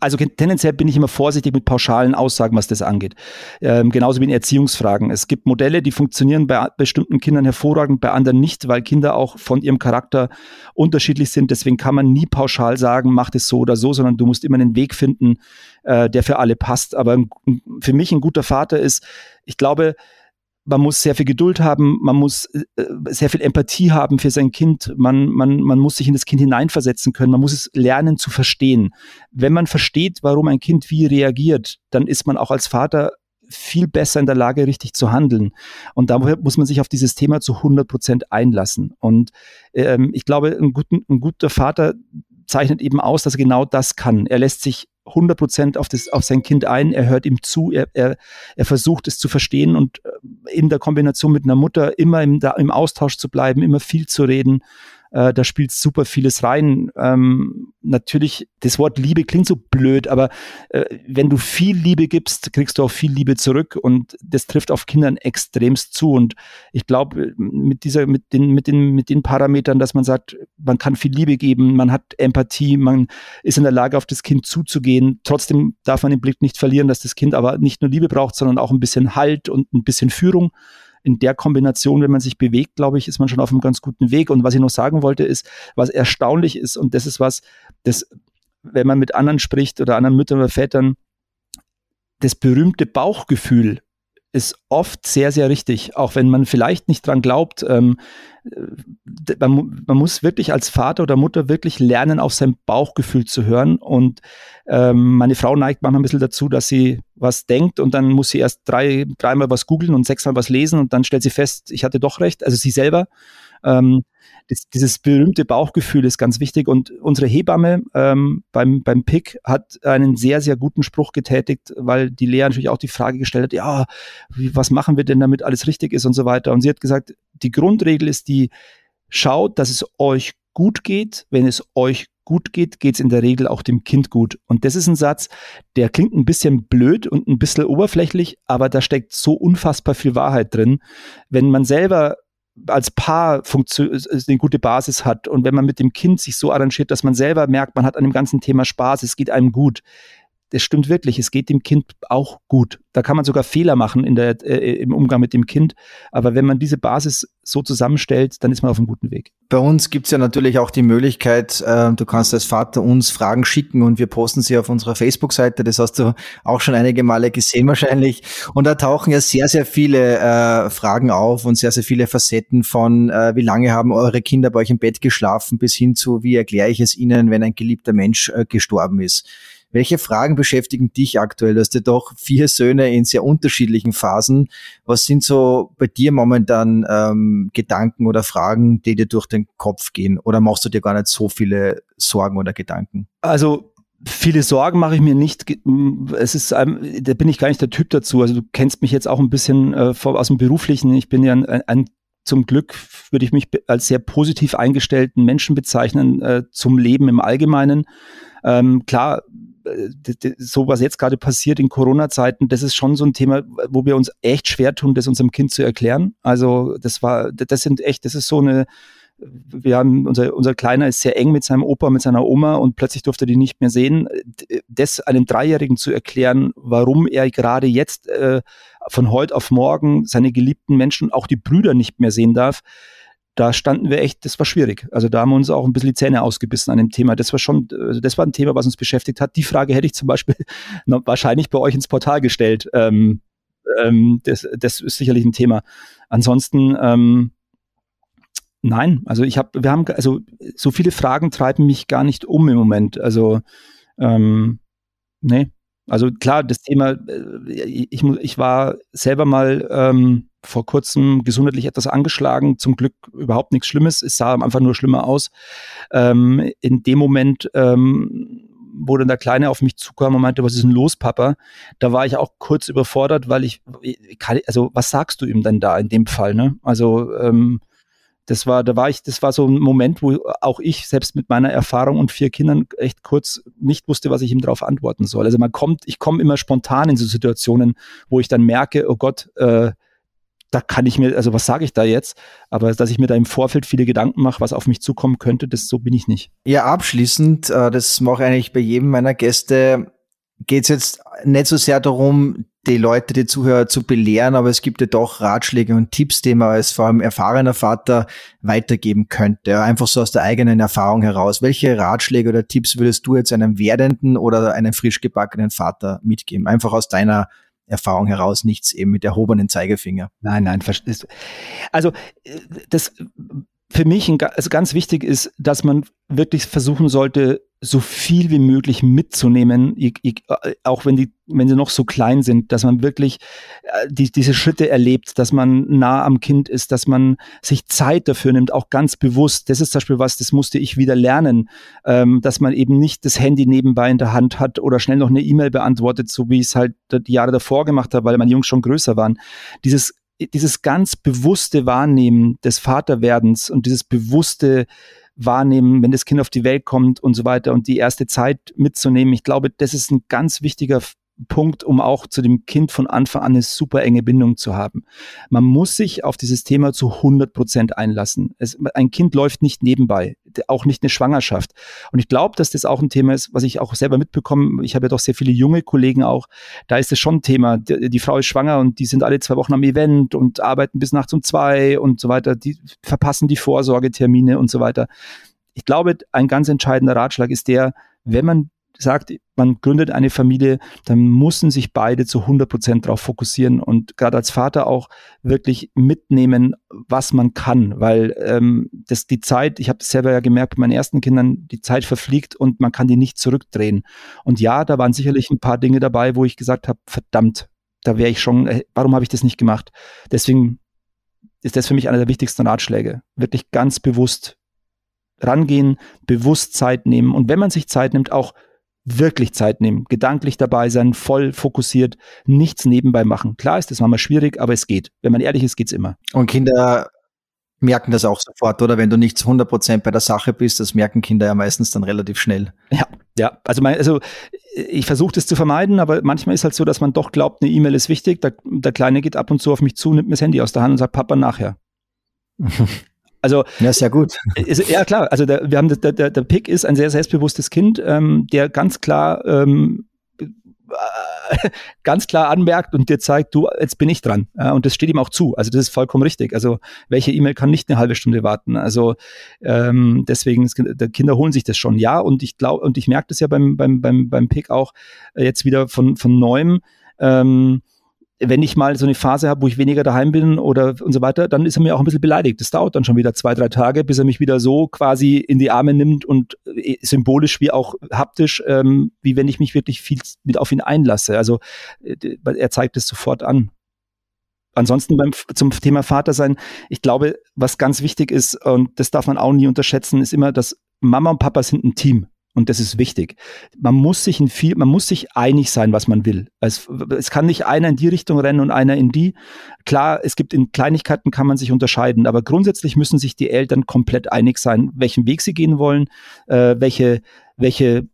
also tendenziell bin ich immer vorsichtig mit pauschalen Aussagen, was das angeht. Ähm, genauso wie in Erziehungsfragen. Es gibt Modelle, die funktionieren bei bestimmten Kindern hervorragend, bei anderen nicht, weil Kinder auch von ihrem Charakter unterschiedlich sind. Deswegen kann man nie pauschal sagen, mach das so oder so, sondern du musst immer einen Weg finden, äh, der für alle passt. Aber für mich ein guter Vater ist, ich glaube, man muss sehr viel Geduld haben, man muss äh, sehr viel Empathie haben für sein Kind, man, man, man muss sich in das Kind hineinversetzen können, man muss es lernen zu verstehen. Wenn man versteht, warum ein Kind wie reagiert, dann ist man auch als Vater viel besser in der Lage, richtig zu handeln. Und da muss man sich auf dieses Thema zu 100 Prozent einlassen. Und ähm, ich glaube, ein, guten, ein guter Vater zeichnet eben aus, dass er genau das kann. Er lässt sich 100 Prozent auf, auf sein Kind ein, er hört ihm zu, er, er, er versucht es zu verstehen und äh, in der Kombination mit einer Mutter immer im, da, im Austausch zu bleiben, immer viel zu reden. Äh, da spielt super vieles rein. Ähm, natürlich, das Wort Liebe klingt so blöd, aber äh, wenn du viel Liebe gibst, kriegst du auch viel Liebe zurück und das trifft auf Kindern extremst zu. Und ich glaube, mit dieser, mit den, mit den, mit den Parametern, dass man sagt, man kann viel Liebe geben, man hat Empathie, man ist in der Lage, auf das Kind zuzugehen. Trotzdem darf man den Blick nicht verlieren, dass das Kind aber nicht nur Liebe braucht, sondern auch ein bisschen Halt und ein bisschen Führung in der Kombination, wenn man sich bewegt, glaube ich, ist man schon auf einem ganz guten Weg. Und was ich noch sagen wollte, ist, was erstaunlich ist, und das ist was, das, wenn man mit anderen spricht oder anderen Müttern oder Vätern, das berühmte Bauchgefühl ist oft sehr, sehr richtig, auch wenn man vielleicht nicht dran glaubt. Ähm, man, man, muss wirklich als Vater oder Mutter wirklich lernen, auf sein Bauchgefühl zu hören. Und ähm, meine Frau neigt manchmal ein bisschen dazu, dass sie was denkt und dann muss sie erst drei, dreimal was googeln und sechsmal was lesen und dann stellt sie fest, ich hatte doch recht, also sie selber. Ähm, das, dieses berühmte Bauchgefühl ist ganz wichtig. Und unsere Hebamme ähm, beim, beim PIC hat einen sehr, sehr guten Spruch getätigt, weil die Lea natürlich auch die Frage gestellt hat, ja, wie, was machen wir denn, damit alles richtig ist und so weiter. Und sie hat gesagt, die Grundregel ist die, schaut, dass es euch gut geht. Wenn es euch gut geht, geht es in der Regel auch dem Kind gut. Und das ist ein Satz, der klingt ein bisschen blöd und ein bisschen oberflächlich, aber da steckt so unfassbar viel Wahrheit drin. Wenn man selber als Paar eine gute Basis hat. Und wenn man mit dem Kind sich so arrangiert, dass man selber merkt, man hat an dem ganzen Thema Spaß, es geht einem gut, das stimmt wirklich, es geht dem Kind auch gut. Da kann man sogar Fehler machen in der, äh, im Umgang mit dem Kind. Aber wenn man diese Basis so zusammenstellt, dann ist man auf einem guten Weg. Bei uns gibt's ja natürlich auch die Möglichkeit, äh, du kannst als Vater uns Fragen schicken und wir posten sie auf unserer Facebook-Seite. Das hast du auch schon einige Male gesehen wahrscheinlich. Und da tauchen ja sehr, sehr viele äh, Fragen auf und sehr, sehr viele Facetten von, äh, wie lange haben eure Kinder bei euch im Bett geschlafen, bis hin zu, wie erkläre ich es ihnen, wenn ein geliebter Mensch äh, gestorben ist. Welche Fragen beschäftigen dich aktuell? Du hast ja doch vier Söhne in sehr unterschiedlichen Phasen. Was sind so bei dir momentan ähm, Gedanken oder Fragen, die dir durch den Kopf gehen? Oder machst du dir gar nicht so viele Sorgen oder Gedanken? Also viele Sorgen mache ich mir nicht. Es ist, da bin ich gar nicht der Typ dazu. Also du kennst mich jetzt auch ein bisschen äh, aus dem Beruflichen. Ich bin ja ein, ein zum Glück würde ich mich als sehr positiv eingestellten Menschen bezeichnen äh, zum Leben im Allgemeinen. Ähm, klar, so was jetzt gerade passiert in Corona-Zeiten, das ist schon so ein Thema, wo wir uns echt schwer tun, das unserem Kind zu erklären. Also das war, das sind echt, das ist so eine, wir haben, unser, unser Kleiner ist sehr eng mit seinem Opa, mit seiner Oma und plötzlich durfte er die nicht mehr sehen. Das einem Dreijährigen zu erklären, warum er gerade jetzt äh, von heute auf morgen seine geliebten Menschen, auch die Brüder nicht mehr sehen darf, da standen wir echt, das war schwierig. Also da haben wir uns auch ein bisschen die Zähne ausgebissen an dem Thema. Das war schon, also das war ein Thema, was uns beschäftigt hat. Die Frage hätte ich zum Beispiel wahrscheinlich bei euch ins Portal gestellt. Ähm, ähm, das, das ist sicherlich ein Thema. Ansonsten, ähm, nein, also ich habe, wir haben, also so viele Fragen treiben mich gar nicht um im Moment. Also, ähm, nee. Also klar, das Thema, äh, ich, ich war selber mal ähm, vor kurzem gesundheitlich etwas angeschlagen, zum Glück überhaupt nichts Schlimmes, es sah einfach nur schlimmer aus. Ähm, in dem Moment, ähm, wo dann der Kleine auf mich zukam und meinte, was ist denn los, Papa? Da war ich auch kurz überfordert, weil ich, also was sagst du ihm denn da in dem Fall, ne? Also, ähm, das war, da war ich, das war so ein Moment, wo auch ich selbst mit meiner Erfahrung und vier Kindern echt kurz nicht wusste, was ich ihm darauf antworten soll. Also man kommt, ich komme immer spontan in so Situationen, wo ich dann merke, oh Gott, äh, da kann ich mir, also was sage ich da jetzt? Aber dass ich mir da im Vorfeld viele Gedanken mache, was auf mich zukommen könnte, das so bin ich nicht. Ja, abschließend, äh, das mache ich eigentlich bei jedem meiner Gäste, geht es jetzt nicht so sehr darum, die Leute, die Zuhörer zu belehren, aber es gibt ja doch Ratschläge und Tipps, die man als vor allem erfahrener Vater weitergeben könnte. Einfach so aus der eigenen Erfahrung heraus. Welche Ratschläge oder Tipps würdest du jetzt einem werdenden oder einem frisch gebackenen Vater mitgeben? Einfach aus deiner Erfahrung heraus nichts eben mit erhobenen Zeigefinger. Nein, nein, also äh, das für mich also ganz wichtig ist, dass man wirklich versuchen sollte, so viel wie möglich mitzunehmen, auch wenn die, wenn sie noch so klein sind, dass man wirklich äh, die, diese Schritte erlebt, dass man nah am Kind ist, dass man sich Zeit dafür nimmt, auch ganz bewusst. Das ist zum Beispiel was, das musste ich wieder lernen, ähm, dass man eben nicht das Handy nebenbei in der Hand hat oder schnell noch eine E-Mail beantwortet, so wie ich es halt die Jahre davor gemacht habe, weil meine Jungs schon größer waren. Dieses dieses ganz bewusste Wahrnehmen des Vaterwerdens und dieses bewusste Wahrnehmen, wenn das Kind auf die Welt kommt und so weiter und die erste Zeit mitzunehmen, ich glaube, das ist ein ganz wichtiger Punkt, um auch zu dem Kind von Anfang an eine super enge Bindung zu haben. Man muss sich auf dieses Thema zu 100 Prozent einlassen. Es, ein Kind läuft nicht nebenbei, auch nicht eine Schwangerschaft. Und ich glaube, dass das auch ein Thema ist, was ich auch selber mitbekomme. Ich habe ja doch sehr viele junge Kollegen auch. Da ist es schon ein Thema. Die, die, Frau ist schwanger und die sind alle zwei Wochen am Event und arbeiten bis nachts um zwei und so weiter. Die verpassen die Vorsorgetermine und so weiter. Ich glaube, ein ganz entscheidender Ratschlag ist der, wenn man sagt, man gründet eine Familie, dann müssen sich beide zu 100 Prozent darauf fokussieren und gerade als Vater auch wirklich mitnehmen, was man kann, weil ähm, das die Zeit, ich habe selber ja gemerkt bei meinen ersten Kindern, die Zeit verfliegt und man kann die nicht zurückdrehen. Und ja, da waren sicherlich ein paar Dinge dabei, wo ich gesagt habe, verdammt, da wäre ich schon, äh, warum habe ich das nicht gemacht? Deswegen ist das für mich einer der wichtigsten Ratschläge. Wirklich ganz bewusst rangehen, bewusst Zeit nehmen und wenn man sich Zeit nimmt, auch wirklich Zeit nehmen, gedanklich dabei sein, voll fokussiert, nichts nebenbei machen. Klar ist das manchmal schwierig, aber es geht. Wenn man ehrlich ist, geht's immer. Und Kinder merken das auch sofort, oder? Wenn du nicht zu 100 Prozent bei der Sache bist, das merken Kinder ja meistens dann relativ schnell. Ja, ja. Also, mein, also ich versuche das zu vermeiden, aber manchmal ist halt so, dass man doch glaubt, eine E-Mail ist wichtig. Der, der Kleine geht ab und zu auf mich zu, nimmt mir das Handy aus der Hand und sagt, Papa, nachher. Also ja, sehr gut. Ist, ja klar, also der, wir haben der, der, der Pick ist ein sehr selbstbewusstes Kind, ähm, der ganz klar ähm, ganz klar anmerkt und dir zeigt, du, jetzt bin ich dran. Ja, und das steht ihm auch zu. Also das ist vollkommen richtig. Also welche E-Mail kann nicht eine halbe Stunde warten? Also ähm, deswegen, die Kinder holen sich das schon. Ja, und ich glaube, und ich merke das ja beim, beim, beim, beim Pick auch äh, jetzt wieder von, von neuem. Ähm, wenn ich mal so eine Phase habe, wo ich weniger daheim bin oder und so weiter, dann ist er mir auch ein bisschen beleidigt. Das dauert dann schon wieder zwei, drei Tage, bis er mich wieder so quasi in die Arme nimmt und äh, symbolisch wie auch haptisch, ähm, wie wenn ich mich wirklich viel mit auf ihn einlasse. Also äh, er zeigt es sofort an. Ansonsten beim, zum Thema Vater sein, ich glaube, was ganz wichtig ist, und das darf man auch nie unterschätzen, ist immer, dass Mama und Papa sind ein Team. Und das ist wichtig. Man muss sich in viel, man muss sich einig sein, was man will. Es, es kann nicht einer in die Richtung rennen und einer in die. Klar, es gibt in Kleinigkeiten kann man sich unterscheiden, aber grundsätzlich müssen sich die Eltern komplett einig sein, welchen Weg sie gehen wollen, äh, welche, welche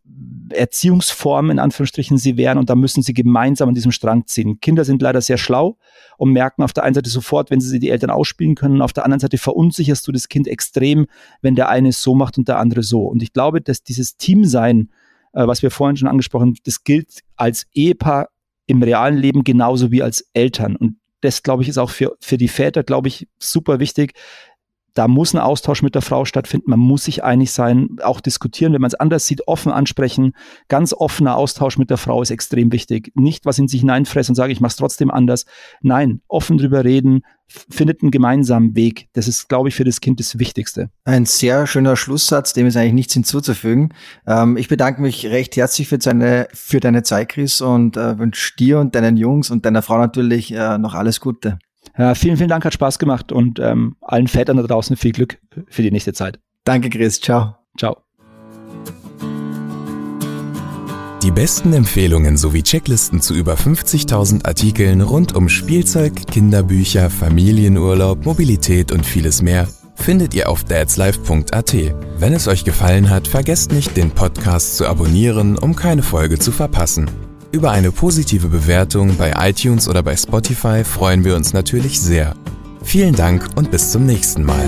Erziehungsform in Anführungsstrichen sie wären und da müssen sie gemeinsam an diesem Strang ziehen. Kinder sind leider sehr schlau und merken auf der einen Seite sofort, wenn sie die Eltern ausspielen können, auf der anderen Seite verunsicherst du das Kind extrem, wenn der eine so macht und der andere so. Und ich glaube, dass dieses Teamsein, äh, was wir vorhin schon angesprochen haben, das gilt als Ehepaar im realen Leben genauso wie als Eltern. Und das, glaube ich, ist auch für, für die Väter, glaube ich, super wichtig, da muss ein Austausch mit der Frau stattfinden. Man muss sich einig sein, auch diskutieren, wenn man es anders sieht, offen ansprechen. Ganz offener Austausch mit der Frau ist extrem wichtig. Nicht was in sich hineinfressen und sage, ich mache es trotzdem anders. Nein, offen drüber reden, findet einen gemeinsamen Weg. Das ist, glaube ich, für das Kind das Wichtigste. Ein sehr schöner Schlusssatz, dem ist eigentlich nichts hinzuzufügen. Ähm, ich bedanke mich recht herzlich für deine, für deine Zeit, Chris, und äh, wünsche dir und deinen Jungs und deiner Frau natürlich äh, noch alles Gute. Ja, vielen, vielen Dank, hat Spaß gemacht und ähm, allen Vätern da draußen viel Glück für die nächste Zeit. Danke, Chris. Ciao. Ciao. Die besten Empfehlungen sowie Checklisten zu über 50.000 Artikeln rund um Spielzeug, Kinderbücher, Familienurlaub, Mobilität und vieles mehr findet ihr auf dadslife.at. Wenn es euch gefallen hat, vergesst nicht, den Podcast zu abonnieren, um keine Folge zu verpassen. Über eine positive Bewertung bei iTunes oder bei Spotify freuen wir uns natürlich sehr. Vielen Dank und bis zum nächsten Mal.